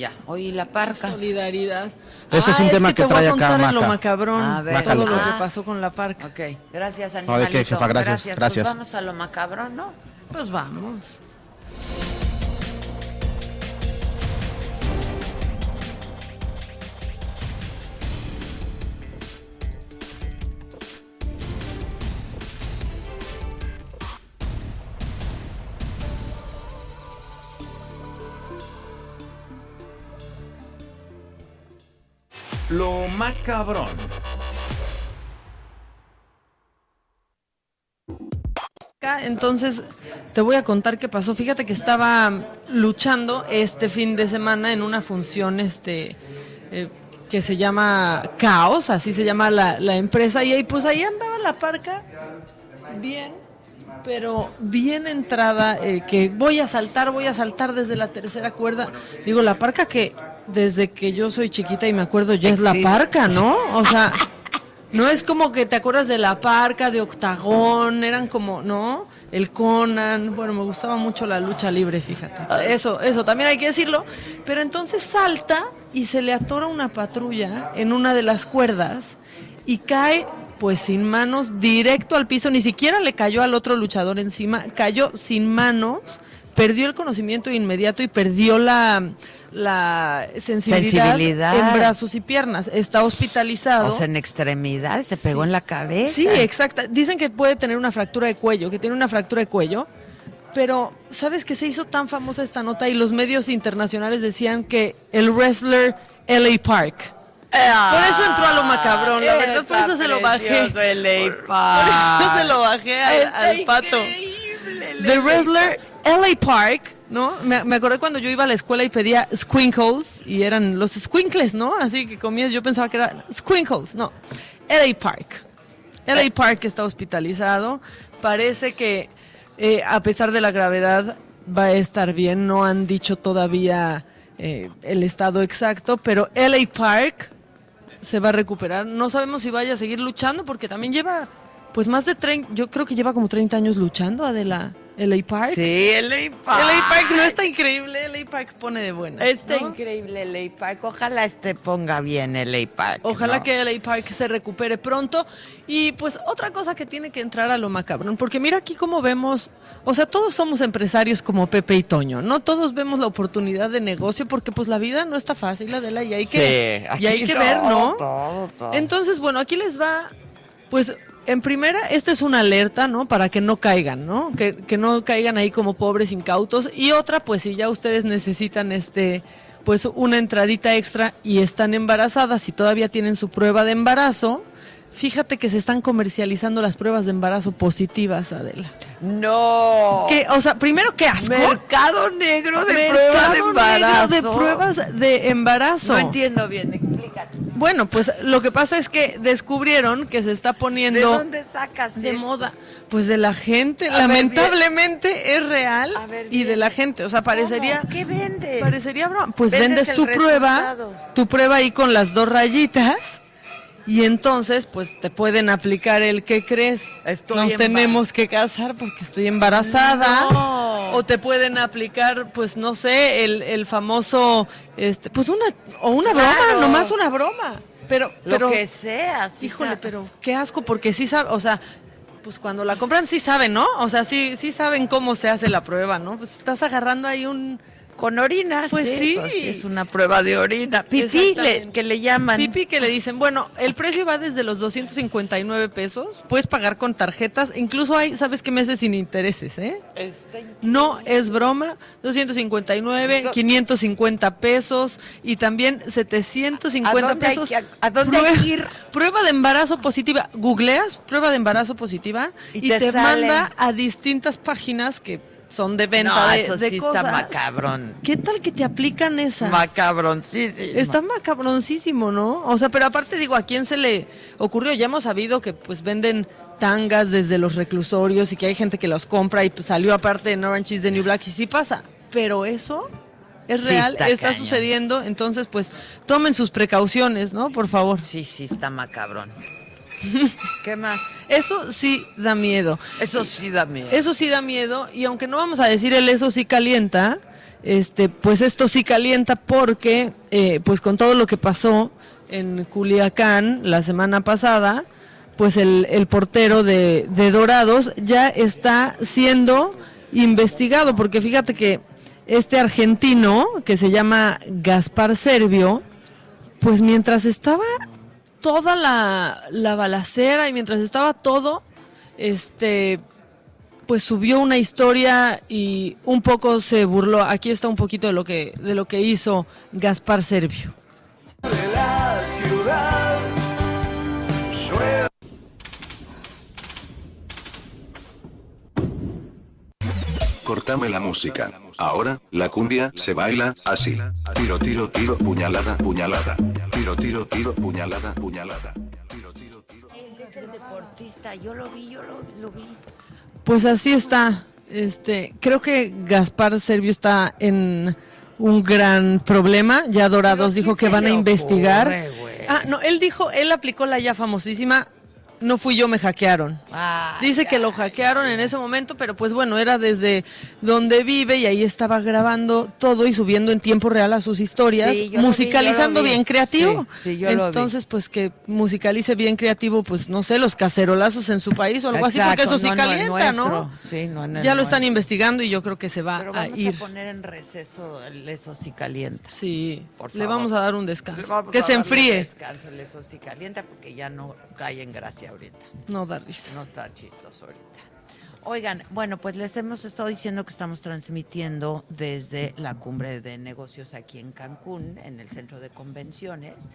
Ya, oye, la parca. Solidaridad. Ese es un Ah, tema que, que te voy trae a acá contar en lo Maca. macabrón, A ver. todo lo Ah. que pasó con la parca. Ok, gracias, No, animalito. ¿de qué, jefa? Gracias, Pues gracias. vamos a lo macabrón, ¿no? Pues vamos. Lo macabrón. Entonces, te voy a contar qué pasó. Fíjate que estaba luchando este fin de semana en una función este eh, que se llama Caos, así se llama la, la empresa, y ahí pues ahí andaba la parca bien, pero bien entrada, eh, que voy a saltar, voy a saltar desde la tercera cuerda. Digo, la parca que desde que yo soy chiquita y me acuerdo ya es la parca, ¿no? O sea, no es como que te acuerdas de la parca, de Octagón, eran como, ¿no? El Conan, bueno, me gustaba mucho la lucha libre, fíjate. Eso, eso también hay que decirlo. Pero entonces salta y se le atora una patrulla en una de las cuerdas y cae pues sin manos directo al piso, ni siquiera le cayó al otro luchador encima, cayó sin manos, perdió el conocimiento inmediato y perdió la, la sensibilidad, Sensibilidad. en brazos y piernas. Está hospitalizado. O sea, en extremidades, se pegó Sí. en la cabeza. Sí, exacta. Dicen que puede tener una fractura de cuello, que tiene una fractura de cuello. Pero, ¿sabes que se hizo tan famosa esta nota y los medios internacionales decían que el wrestler LA Park. por eso entró a lo macabrón, la verdad, por eso se lo bajé. Por eso se lo bajé al, al pato. The wrestler LA Park, ¿no? Me, me acordé cuando yo iba a la escuela y pedía squinkles y eran los squinkles, ¿no? Así que comías, yo pensaba que era squinkles, no. LA Park. LA Park está hospitalizado. Parece que eh, a pesar de la gravedad, va a estar bien. No han dicho todavía eh, el estado exacto, pero LA Park se va a recuperar. No sabemos si vaya a seguir luchando porque también lleva, pues más de 30, yo creo que lleva como 30 años luchando, Adela. LA Park. Sí, LA Park. LA Park no está increíble, LA Park pone de buena. Está increíble LA Park. Ojalá este ponga bien LA Park. Ojalá ¿no? que LA Park se recupere pronto. Y pues otra cosa que tiene que entrar a lo macabrón, porque mira aquí cómo vemos, o sea, todos somos empresarios como Pepe y Toño, ¿no? Todos vemos la oportunidad de negocio porque pues la vida no está fácil, Adela, y hay que, Sí, y hay que todo, ver, ¿no? todo, todo. Entonces, bueno, aquí les va, pues en primera, esta es una alerta, ¿no? Para que no caigan, ¿no? Que, que no caigan ahí como pobres incautos. Y otra, pues si ya ustedes necesitan este, pues una entradita extra y están embarazadas y todavía tienen su prueba de embarazo, fíjate que se están comercializando las pruebas de embarazo positivas, Adela. No. Que, o sea, primero, qué asco. Mercado negro de Mercado pruebas de negro embarazo. de pruebas de embarazo. No entiendo bien, explícate. Bueno, pues lo que pasa es que descubrieron que se está poniendo ¿De dónde sacas de esto? moda. Pues de la gente, A ver, lamentablemente es real A ver, y de la gente, o sea, parecería ¿Qué vendes? parecería broma. Pues Vendes tu prueba, tu prueba ahí con las dos rayitas y entonces pues te pueden aplicar el que crees. Estoy Nos tenemos que casar porque estoy embarazada. No. O te pueden aplicar, pues no sé, el, el famoso, este, pues una, o una broma, nomás una broma. Pero, Lo pero, que sea, sí híjole, está. pero qué asco, porque sí sabe, o sea, pues cuando la compran sí saben, ¿no? O sea, sí, sí saben cómo se hace la prueba, ¿no? Pues estás agarrando ahí un... Con orina, Pues sí, sí. pues sí, es una prueba de orina. Pipí, le- que le llaman. Pipi que le dicen, bueno, el precio va desde los 259 pesos, puedes pagar con tarjetas, incluso hay, ¿sabes qué meses sin intereses, eh? No es broma, 259, 550 pesos y también 750 ¿A dónde hay pesos. que- a dónde hay que ir? Prueba de embarazo positiva. Googleas prueba de embarazo positiva Y y, te manda a distintas páginas que son de venta no, de, eso de sí cosas. está macabrón. ¿Qué tal que te aplican esa? Sí. Está macabroncísimo, ¿no? O sea, pero aparte digo, ¿a quién se le ocurrió? Ya hemos sabido que pues venden tangas desde los reclusorios y que hay gente que los compra y pues, salió aparte en Orange is the New Black y sí pasa. Pero eso es Sí real, está está, sucediendo, entonces pues tomen sus precauciones, ¿no? Por favor. Sí, sí, está macabrón. ¿Qué más? Eso sí da miedo. Eso sí da miedo. Eso sí da miedo y aunque no vamos a decir el eso sí calienta, este, pues esto sí calienta porque, eh, pues con todo lo que pasó en Culiacán la semana pasada, pues el, el portero de, de Dorados ya está siendo investigado porque fíjate que este argentino que se llama Gaspar Servio, pues mientras estaba toda la, la balacera y mientras estaba todo, este, pues subió una historia y un poco se burló. Aquí está un poquito de lo que, de lo que hizo Gaspar Servio. Cortame la música. Ahora, la cumbia se baila así. Tiro, tiro, tiro, puñalada, puñalada. Tiro, tiro, tiro, puñalada, puñalada. Es el deportista, yo lo vi, yo lo, lo vi. Pues así está. Este, creo que Gaspar Servio está en un gran problema. Ya Dorados dijo que van a investigar. ocurre? Ah, no, él dijo, él aplicó la ya famosísima. No fui yo, me hackearon. Dice que lo hackearon en ese momento, pero pues bueno, era desde donde vive y ahí estaba grabando todo y subiendo en tiempo real a sus historias, Sí, musicalizando vi. bien creativo. Sí, sí, yo lo vi. Entonces, pues que musicalice bien creativo, pues no sé, los cacerolazos en su país o algo así, porque eso sí no calienta, ¿no? no en el Ya lo están investigando y yo creo que se va Pero a vamos ir. a poner en receso el eso sí calienta. Sí, Por le favor. vamos a dar un descanso. Le Que a se enfríe. Descanso, el eso sí calienta porque ya no cae en gracia ahorita. No da risa. No está chistoso ahorita. Oigan, bueno, pues les hemos estado diciendo que estamos transmitiendo desde la cumbre de negocios aquí en Cancún, en el centro de convenciones.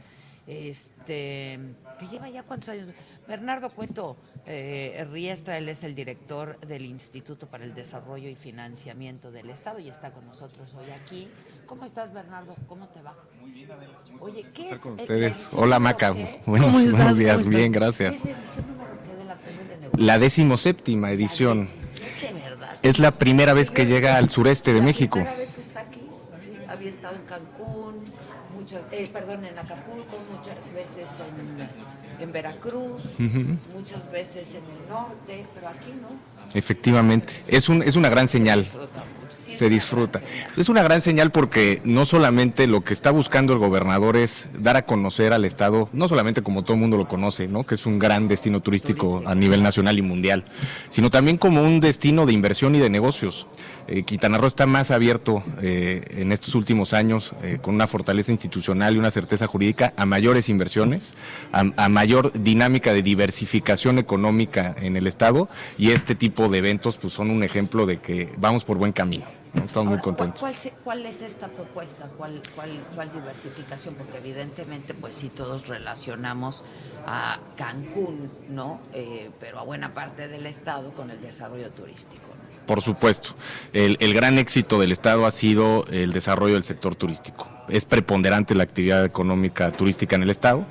Este, que lleva ya cuántos años. Bernardo Cueto eh, Riestra, él es el director del Instituto para el Desarrollo y Financiamiento del Estado y está con nosotros hoy aquí. ¿Cómo estás, Bernardo? ¿Cómo te va? Muy bien, Oye, ¿qué es? con ustedes. la edición Hola Maca, buenos, ¿Cómo estás? buenos días, ¿Cómo bien, gracias. ¿Qué es la la de? La decimoséptima edición. Es la primera vez que llega al sureste de México. Primera vez que está aquí. sí. Había estado en Cancún, muchas, eh, perdón, en Acapulco, muchas veces en, en Veracruz, muchas veces en el norte, pero aquí no. Efectivamente, es, un, es una gran señal. Se disfruta. Es una gran señal porque no solamente lo que está buscando el gobernador es dar a conocer al Estado, no solamente como todo el mundo lo conoce, ¿no? que es un gran destino turístico, a nivel nacional y mundial, sino también como un destino de inversión y de negocios. Eh, Quintana Roo está más abierto eh, en estos últimos años, eh, con una fortaleza institucional y una certeza jurídica, a mayores inversiones, a, a mayor dinámica de diversificación económica en el Estado, y este tipo de eventos pues, son un ejemplo de que vamos por buen camino. Estamos muy Ahora, ¿cuál- contentos. ¿cuál, cuál es esta propuesta? ¿Cuál, cuál, ¿Cuál diversificación? Porque evidentemente, pues sí, todos relacionamos a Cancún, ¿no? Eh, pero a buena parte del estado con el desarrollo turístico. ¿no? Por supuesto, el, el gran éxito del Estado ha sido el desarrollo del sector turístico. Es preponderante la actividad económica turística en el Estado,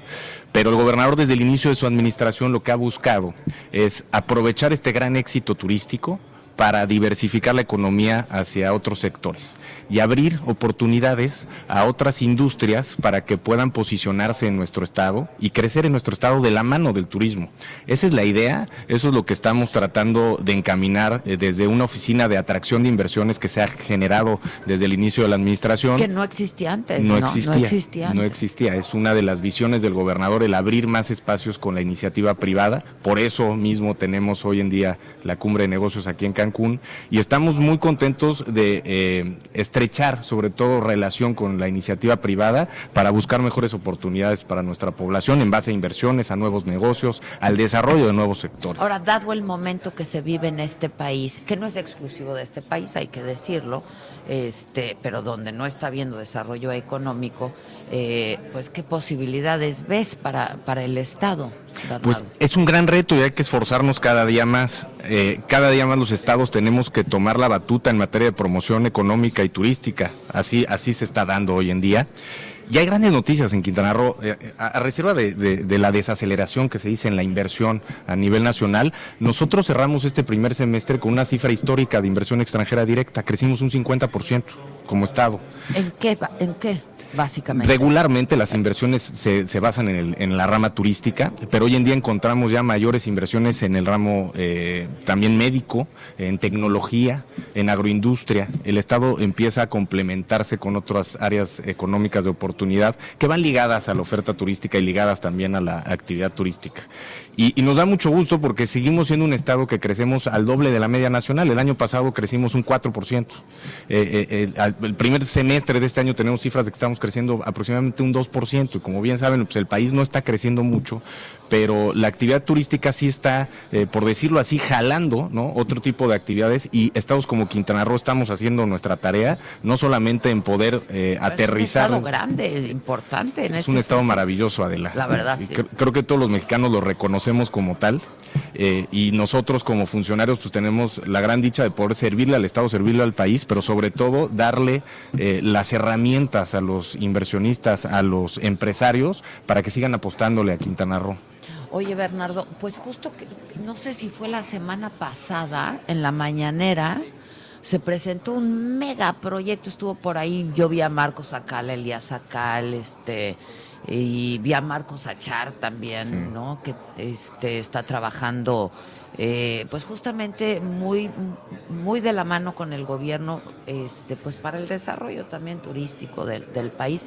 pero el gobernador desde el inicio de su administración lo que ha buscado es aprovechar este gran éxito turístico para diversificar la economía hacia otros sectores y abrir oportunidades a otras industrias para que puedan posicionarse en nuestro estado y crecer en nuestro estado de la mano del turismo. Esa es la idea, eso es lo que estamos tratando de encaminar eh, desde una oficina de atracción de inversiones que se ha generado desde el inicio de la administración. Que no existía antes. No No, existía, No existía. no antes. existía. Es una de las visiones del gobernador el abrir más espacios con la iniciativa privada. Por eso mismo tenemos hoy en día la cumbre de negocios aquí en Cancún y estamos muy contentos de eh, estrechar, sobre todo, relación con la iniciativa privada para buscar mejores oportunidades para nuestra población en base a inversiones, a nuevos negocios, al desarrollo de nuevos sectores. Ahora, dado el momento que se vive en este país, que no es exclusivo de este país, hay que decirlo, este, pero donde no está habiendo desarrollo económico, eh, pues qué posibilidades ves para, para el Estado. Pues es un gran reto y hay que esforzarnos cada día más. Eh, cada día más los estados tenemos que tomar la batuta en materia de promoción económica y turística. Así, así se está dando hoy en día. Y hay grandes noticias en Quintana Roo, eh, a, reserva de, de- de la desaceleración que se dice en la inversión a nivel nacional. Nosotros cerramos este primer semestre con una cifra histórica de inversión extranjera directa. Crecimos un 50% como estado. ¿En qué, en qué básicamente? Regularmente las inversiones se, basan en, el- en la rama turística, pero hoy en día encontramos ya mayores inversiones en el ramo eh, también médico, en tecnología, en agroindustria. El Estado empieza a complementarse con otras áreas económicas de oportunidad que van ligadas a la oferta turística y ligadas también a la actividad turística. Y, nos da mucho gusto porque seguimos siendo un Estado que crecemos al doble de la media nacional. El año pasado crecimos un 4%. Eh, eh, eh, el primer semestre de este año tenemos cifras de que estamos creciendo aproximadamente un 2%. Y como bien saben, pues el país no está creciendo mucho, pero la actividad turística sí está, eh, por decirlo así, jalando ¿no? otro tipo de actividades y estados como Quintana Roo estamos haciendo nuestra tarea, no solamente en poder eh, aterrizar. Es un estado grande, importante. En Es un estado maravilloso, Adela. La verdad, sí. cre- Creo que todos los mexicanos lo reconocemos como tal. eh, y nosotros como funcionarios pues tenemos la gran dicha de poder servirle al Estado, servirle al país, pero sobre todo darle eh, las herramientas a los inversionistas, a los empresarios, para que sigan apostándole a Quintana Roo. Oye, Bernardo, pues justo que no sé si fue la semana pasada, en la mañanera, se presentó un megaproyecto, estuvo por ahí, yo vi a Marcos Acal, Elías Acal, este, y vi a Marcos Achar también, Sí. ¿no? Que este está trabajando, eh, pues justamente muy, muy de la mano con el gobierno, este, pues para el desarrollo también turístico del, del país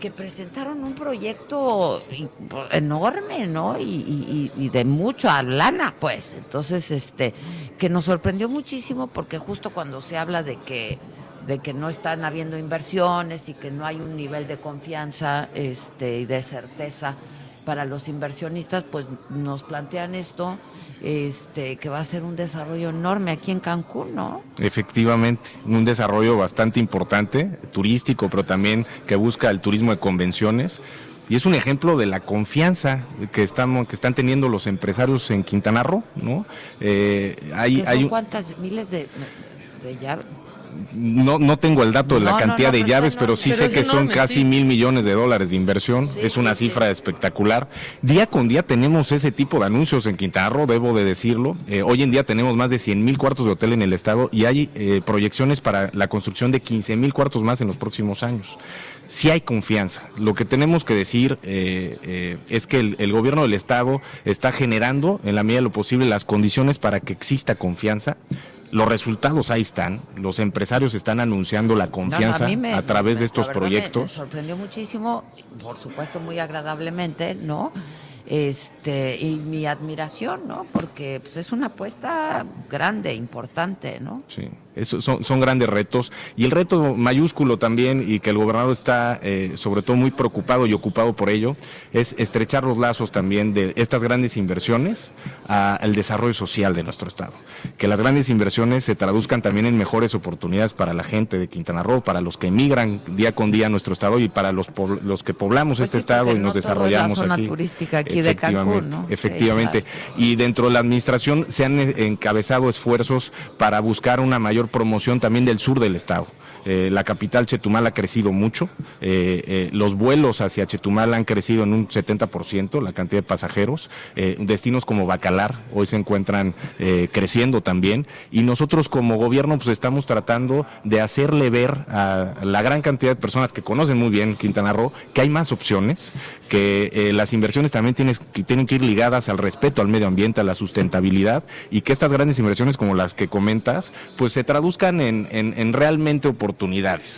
que presentaron un proyecto i- enorme, ¿no? Y- y- y de mucha lana, pues. Entonces, este, que nos sorprendió muchísimo porque justo cuando se habla de que de que no están habiendo inversiones y que no hay un nivel de confianza este, y de certeza para los inversionistas, pues nos plantean esto, este, que va a ser un desarrollo enorme aquí en Cancún, ¿no? Efectivamente, un desarrollo bastante importante, turístico, pero también que busca el turismo de convenciones. Y es un ejemplo de la confianza que estamos, que están teniendo los empresarios en Quintana Roo, ¿no? Eh, hay, hay un- cuántas miles de de. No, no tengo el dato de la No, cantidad no, de llaves, pero sí Pero sé que son casi sí. mil millones de dólares de inversión. Sí, es una sí, cifra espectacular. Día con día tenemos ese tipo de anuncios en Quintana Roo, debo de decirlo. Eh, hoy en día tenemos más de 100 mil cuartos de hotel en el estado y hay eh, proyecciones para la construcción de 15 mil cuartos más en los próximos años. Sí hay confianza. Lo que tenemos que decir eh, es que el, el gobierno del estado está generando, en la medida de lo posible, las condiciones para que exista confianza. Los resultados ahí están, los empresarios están anunciando la No, no, confianza me- a través me- de estos la verdad me- proyectos. sorprendió muchísimo, por supuesto muy agradablemente, ¿no? Este, y mi admiración, ¿no? Porque pues, es una apuesta grande, importante, ¿no? Sí, eso son, son grandes retos. Y el reto mayúsculo también, y que el gobernador está eh, sobre todo muy preocupado y ocupado por ello, es estrechar los lazos también de estas grandes inversiones al desarrollo social de nuestro Estado. Que las grandes inversiones se traduzcan también en mejores oportunidades para la gente de Quintana Roo, para los que emigran día con día a nuestro Estado y para los, los que poblamos Pues este sí, Estado y no nos es la desarrollamos zona aquí. turística aquí de Cancún, Efectivamente, ¿no? Sí, Efectivamente. Y dentro de la administración se han eh, encabezado esfuerzos para buscar una mayor promoción también del sur del estado. Eh, la capital Chetumal ha crecido mucho, eh, eh, los vuelos hacia Chetumal han crecido en un 70%, la cantidad de pasajeros, destinos como Bacalar hoy se encuentran creciendo también. Y nosotros como gobierno pues estamos tratando de hacerle ver a la gran cantidad de personas que conocen muy bien Quintana Roo que hay más opciones, que las inversiones también tienes, que tienen que ir ligadas al respeto al medio ambiente, a la sustentabilidad y que estas grandes inversiones como las que comentas, pues se traduzcan en, en- en realmente oportunidades,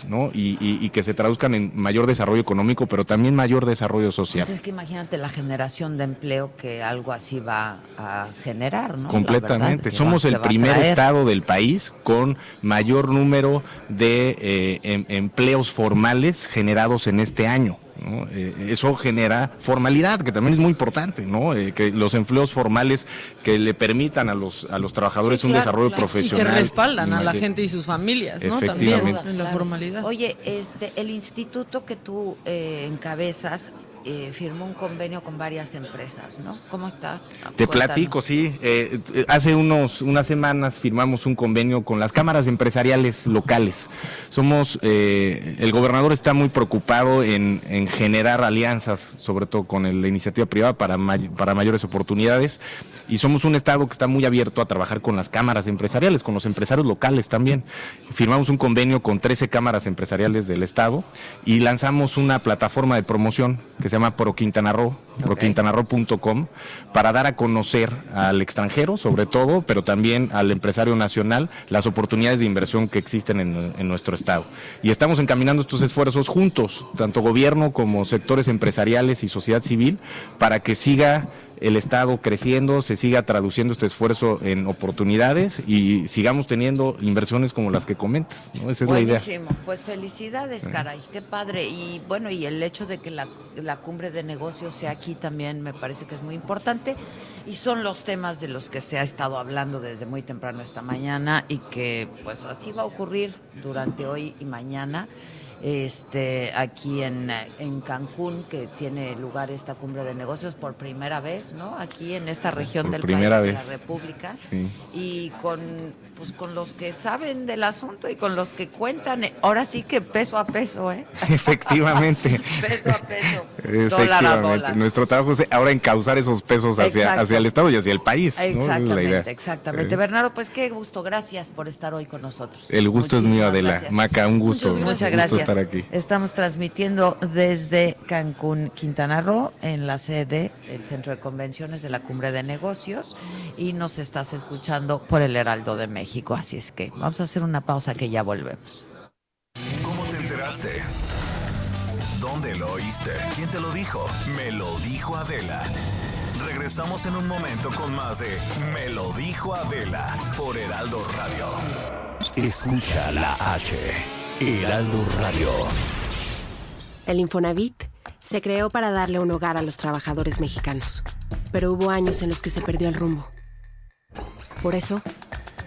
¿no? Y, y- y que se traduzcan en mayor desarrollo económico, pero también mayor desarrollo social. Pues es que imagínate la generación de empleo que algo así va a generar, ¿no? Completamente. verdad, Somos va- el primer estado del país con mayor número de eh, em- empleos formales generados en este año. ¿No? Eh, eso genera formalidad, que también es muy importante, ¿no? Eh, que los empleos formales que le permitan a los a los trabajadores Sí, un desarrollo claro. profesional. Y que respaldan a la gente y sus familias, ¿no? También Efectivamente. en la formalidad. Oye, este, el instituto que tú eh, encabezas eh, firmó un convenio con varias empresas, ¿no? ¿Cómo está? Te Cuéntanos. platico, sí. Eh, eh, hace unos unas semanas firmamos un convenio con las cámaras empresariales locales. Somos, eh, el gobernador está muy preocupado en, en generar alianzas, sobre todo con el- la iniciativa privada para, may- para mayores oportunidades. Y somos un estado que está muy abierto a trabajar con las cámaras empresariales, con los empresarios locales también. Firmamos un convenio con 13 cámaras empresariales del estado y lanzamos una plataforma de promoción que se llama Pro Quintana Roo, proquintanaroo.com, para dar a conocer al extranjero, sobre todo, pero también al empresario nacional, las oportunidades de inversión que existen en, en nuestro estado. Y estamos encaminando estos esfuerzos juntos, tanto gobierno como sectores empresariales y sociedad civil, para que siga el Estado creciendo, se siga traduciendo este esfuerzo en oportunidades y sigamos teniendo inversiones como las que comentas. ¿no? Esa es la idea. Pues felicidades, caray, qué padre. Y bueno, y el hecho de que la, la cumbre de negocios sea aquí también me parece que es muy importante. Y son los temas de los que se ha estado hablando desde muy temprano esta mañana y que pues así va a ocurrir durante hoy y mañana. Este, aquí en, en Cancún, que tiene lugar esta cumbre de negocios por primera vez, ¿no? Aquí en esta región Por del país, de vez. la República Sí. y con pues con los que saben del asunto y con los que cuentan eh, ahora sí que peso a peso eh Efectivamente. peso a peso dólar a Efectivamente. dólar Nuestro trabajo es ahora encauzar esos pesos hacia, hacia el Estado y hacia el país. exactamente exactamente Eh, Bernardo pues qué gusto gracias por estar hoy con nosotros El gusto es mío, Adela. gracias. Maca, un gusto. Muchas, muchas un gusto gracias. estar aquí. Estamos transmitiendo desde Cancún, Quintana Roo, en la sede del Centro de Convenciones de la Cumbre de Negocios y nos estás escuchando por el Heraldo de México. Así es que vamos a hacer una pausa que ya volvemos. ¿Cómo te enteraste? ¿Dónde lo oíste? ¿Quién te lo dijo? Me lo dijo Adela. Regresamos en un momento con más de Me lo dijo Adela por Heraldo Radio. Escucha la H. Heraldo Radio. El Infonavit se creó para darle un hogar a los trabajadores mexicanos, pero hubo años en los que se perdió el rumbo. Por eso,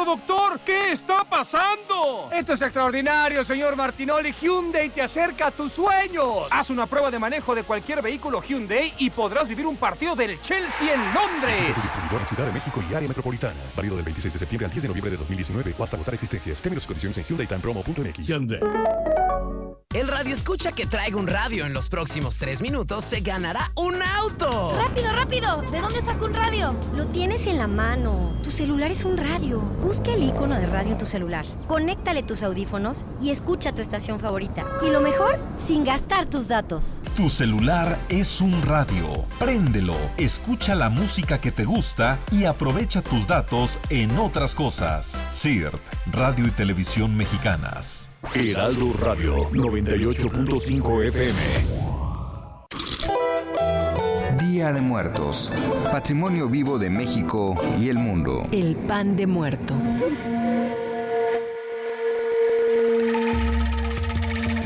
Pero doctor? ¿Qué está pasando? Esto es extraordinario, señor Martinoli. Hyundai te acerca a tus sueños. Haz una prueba de manejo de cualquier vehículo Hyundai y podrás vivir un partido del Chelsea en Londres. Visita tu distribuidor en Ciudad de México y área metropolitana. Válido del 26 de septiembre al 10 de noviembre de 2019 o hasta agotar existencias. Términos y condiciones en HyundaiTimePromo.mx. Hyundai. El radio escucha que traiga un radio en los próximos tres minutos se ganará un auto. ¡Rápido, rápido! ¿De dónde saco un radio? Lo tienes en la mano. Tu celular es un radio. Busca el icono de radio en tu celular. Conéctale tus audífonos y escucha tu estación favorita. Y lo mejor, sin gastar tus datos. Tu celular es un radio. Préndelo, escucha la música que te gusta y aprovecha tus datos en otras cosas. CIRT, Radio y Televisión Mexicanas. Heraldo Radio 98.5 FM. De Muertos. Patrimonio vivo de México y el mundo. El pan de muerto.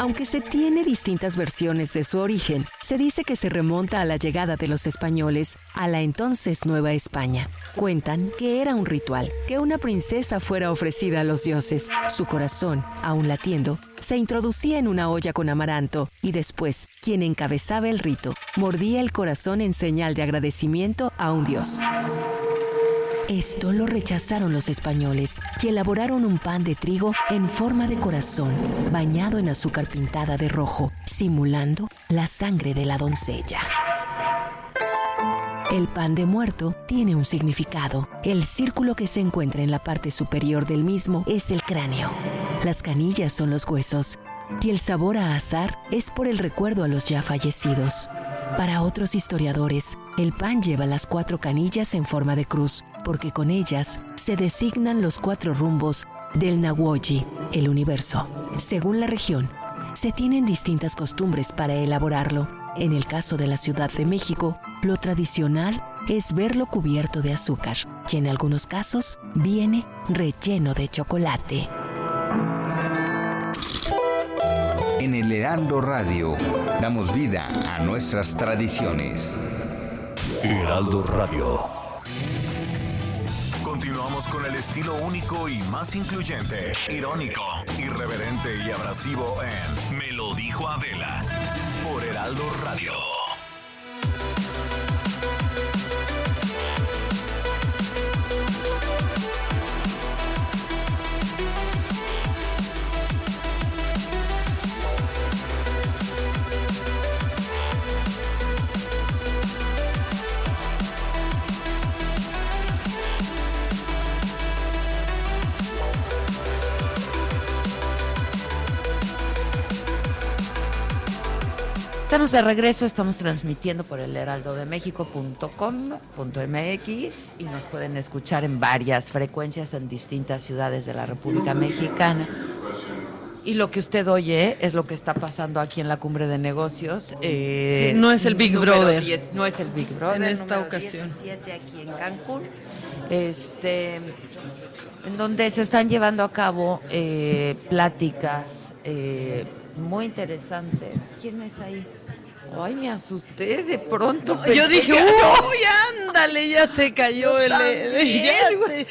Aunque se tiene distintas versiones de su origen, se dice que se remonta a la llegada de los españoles a la entonces Nueva España. Cuentan que era un ritual, que una princesa fuera ofrecida a los dioses. Su corazón, aún latiendo, se introducía en una olla con amaranto y después, quien encabezaba el rito, mordía el corazón en señal de agradecimiento a un dios. Esto lo rechazaron los españoles, que elaboraron un pan de trigo en forma de corazón, bañado en azúcar pintada de rojo, simulando la sangre de la doncella. El pan de muerto tiene un significado. El círculo que se encuentra en la parte superior del mismo es el cráneo. Las canillas son los huesos. Y el sabor a azar es por el recuerdo a los ya fallecidos. Para otros historiadores, el pan lleva las cuatro canillas en forma de cruz, porque con ellas se designan los cuatro rumbos del Nahuoyi, el universo. Según la región, se tienen distintas costumbres para elaborarlo. En el caso de la Ciudad de México, lo tradicional es verlo cubierto de azúcar y en algunos casos viene relleno de chocolate. En el Heraldo Radio damos vida a nuestras tradiciones. Heraldo Radio. Continuamos con el estilo único y más incluyente, irónico, irreverente y abrasivo en Me lo dijo Adela por Heraldo Radio. Estamos de regreso, estamos transmitiendo por el heraldodemexico.com.mx y nos pueden escuchar en varias frecuencias en distintas ciudades de la República Mexicana. Y lo que usted oye es lo que está pasando aquí en la cumbre de negocios. eh, Sí, no es el Big Brother. 10, no es el Big Brother. En esta ocasión. 17 aquí en Cancún. Este, en donde se están llevando a cabo eh, pláticas eh, muy interesantes. ¿Quién es ahí? Ay, me asusté de pronto. Yo pensé dije, uy, ándale, ya te cayó el... también,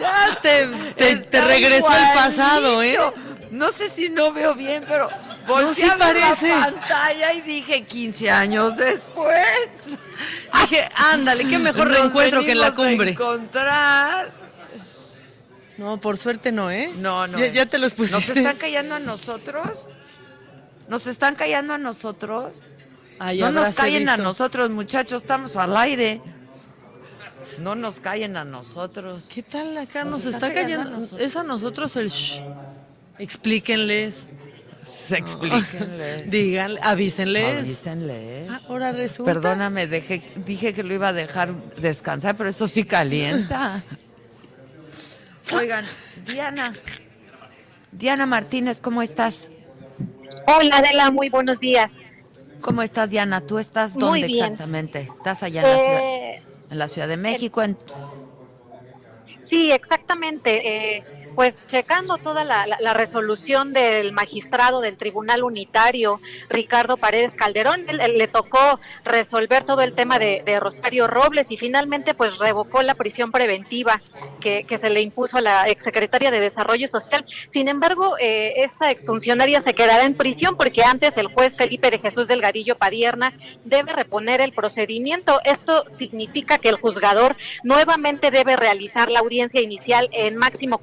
ya te, ya te, te- regresó el pasado, ¿eh? No sé si no veo bien, pero No, sí a ver parece. la pantalla y dije 15 años después. Dije, ándale, qué mejor Nos reencuentro que en la a cumbre. encontrar. No, por suerte no, ¿eh? No, no. Ya, ya te los pusiste. ¿Nos están callando a nosotros? ¿Nos están callando a nosotros? Ay, no nos callen a nosotros, muchachos, estamos al aire. No nos callen a nosotros. ¿Qué tal acá? Nos, Nos está cayendo. a. Es a nosotros el shh. Explíquenles. Explíquenles. Díganle, avísenles. Avísenles. Ah, ahora resulta. Perdóname, dejé, dije que lo iba a dejar descansar, pero eso sí calienta. Oigan, Diana. Diana Martínez, ¿cómo estás? Hola Adela, muy buenos días. ¿Cómo estás, Diana? ¿Tú estás Muy dónde bien. exactamente? ¿Estás allá en la, ciudad, Eh, en la Ciudad de México? En... sí, exactamente. eh, pues checando toda la, resolución del magistrado del Tribunal Unitario, Ricardo Paredes Calderón, le tocó resolver todo el tema de, Rosario Robles y finalmente pues revocó la prisión preventiva que, se le impuso a la exsecretaria de Desarrollo Social. Sin embargo, eh, esta exfuncionaria se quedará en prisión porque antes el juez Felipe de Jesús Delgadillo Padierna debe reponer el procedimiento. Esto significa que el juzgador nuevamente debe realizar la audiencia inicial en máximo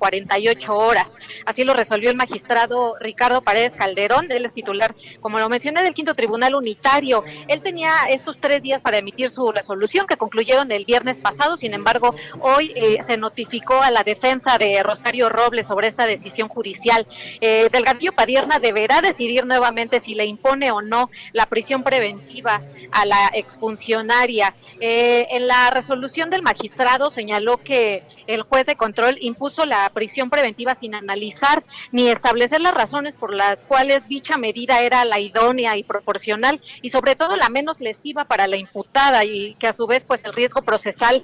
48 horas. Así lo resolvió el magistrado Ricardo Paredes Calderón, él es titular, como lo mencioné, del quinto tribunal unitario. Él tenía estos tres días para emitir su resolución que concluyeron el viernes pasado, sin embargo, hoy eh, se notificó a la defensa de Rosario Robles sobre esta decisión judicial. Eh, Delgadillo Padierna deberá decidir nuevamente si le impone o no la prisión preventiva a la exfuncionaria. Eh, en la resolución del magistrado señaló que el juez de control impuso la prisión preventiva sin analizar ni establecer las razones por las cuales dicha medida era la idónea y proporcional y sobre todo la menos lesiva para la imputada y que a su vez pues el riesgo procesal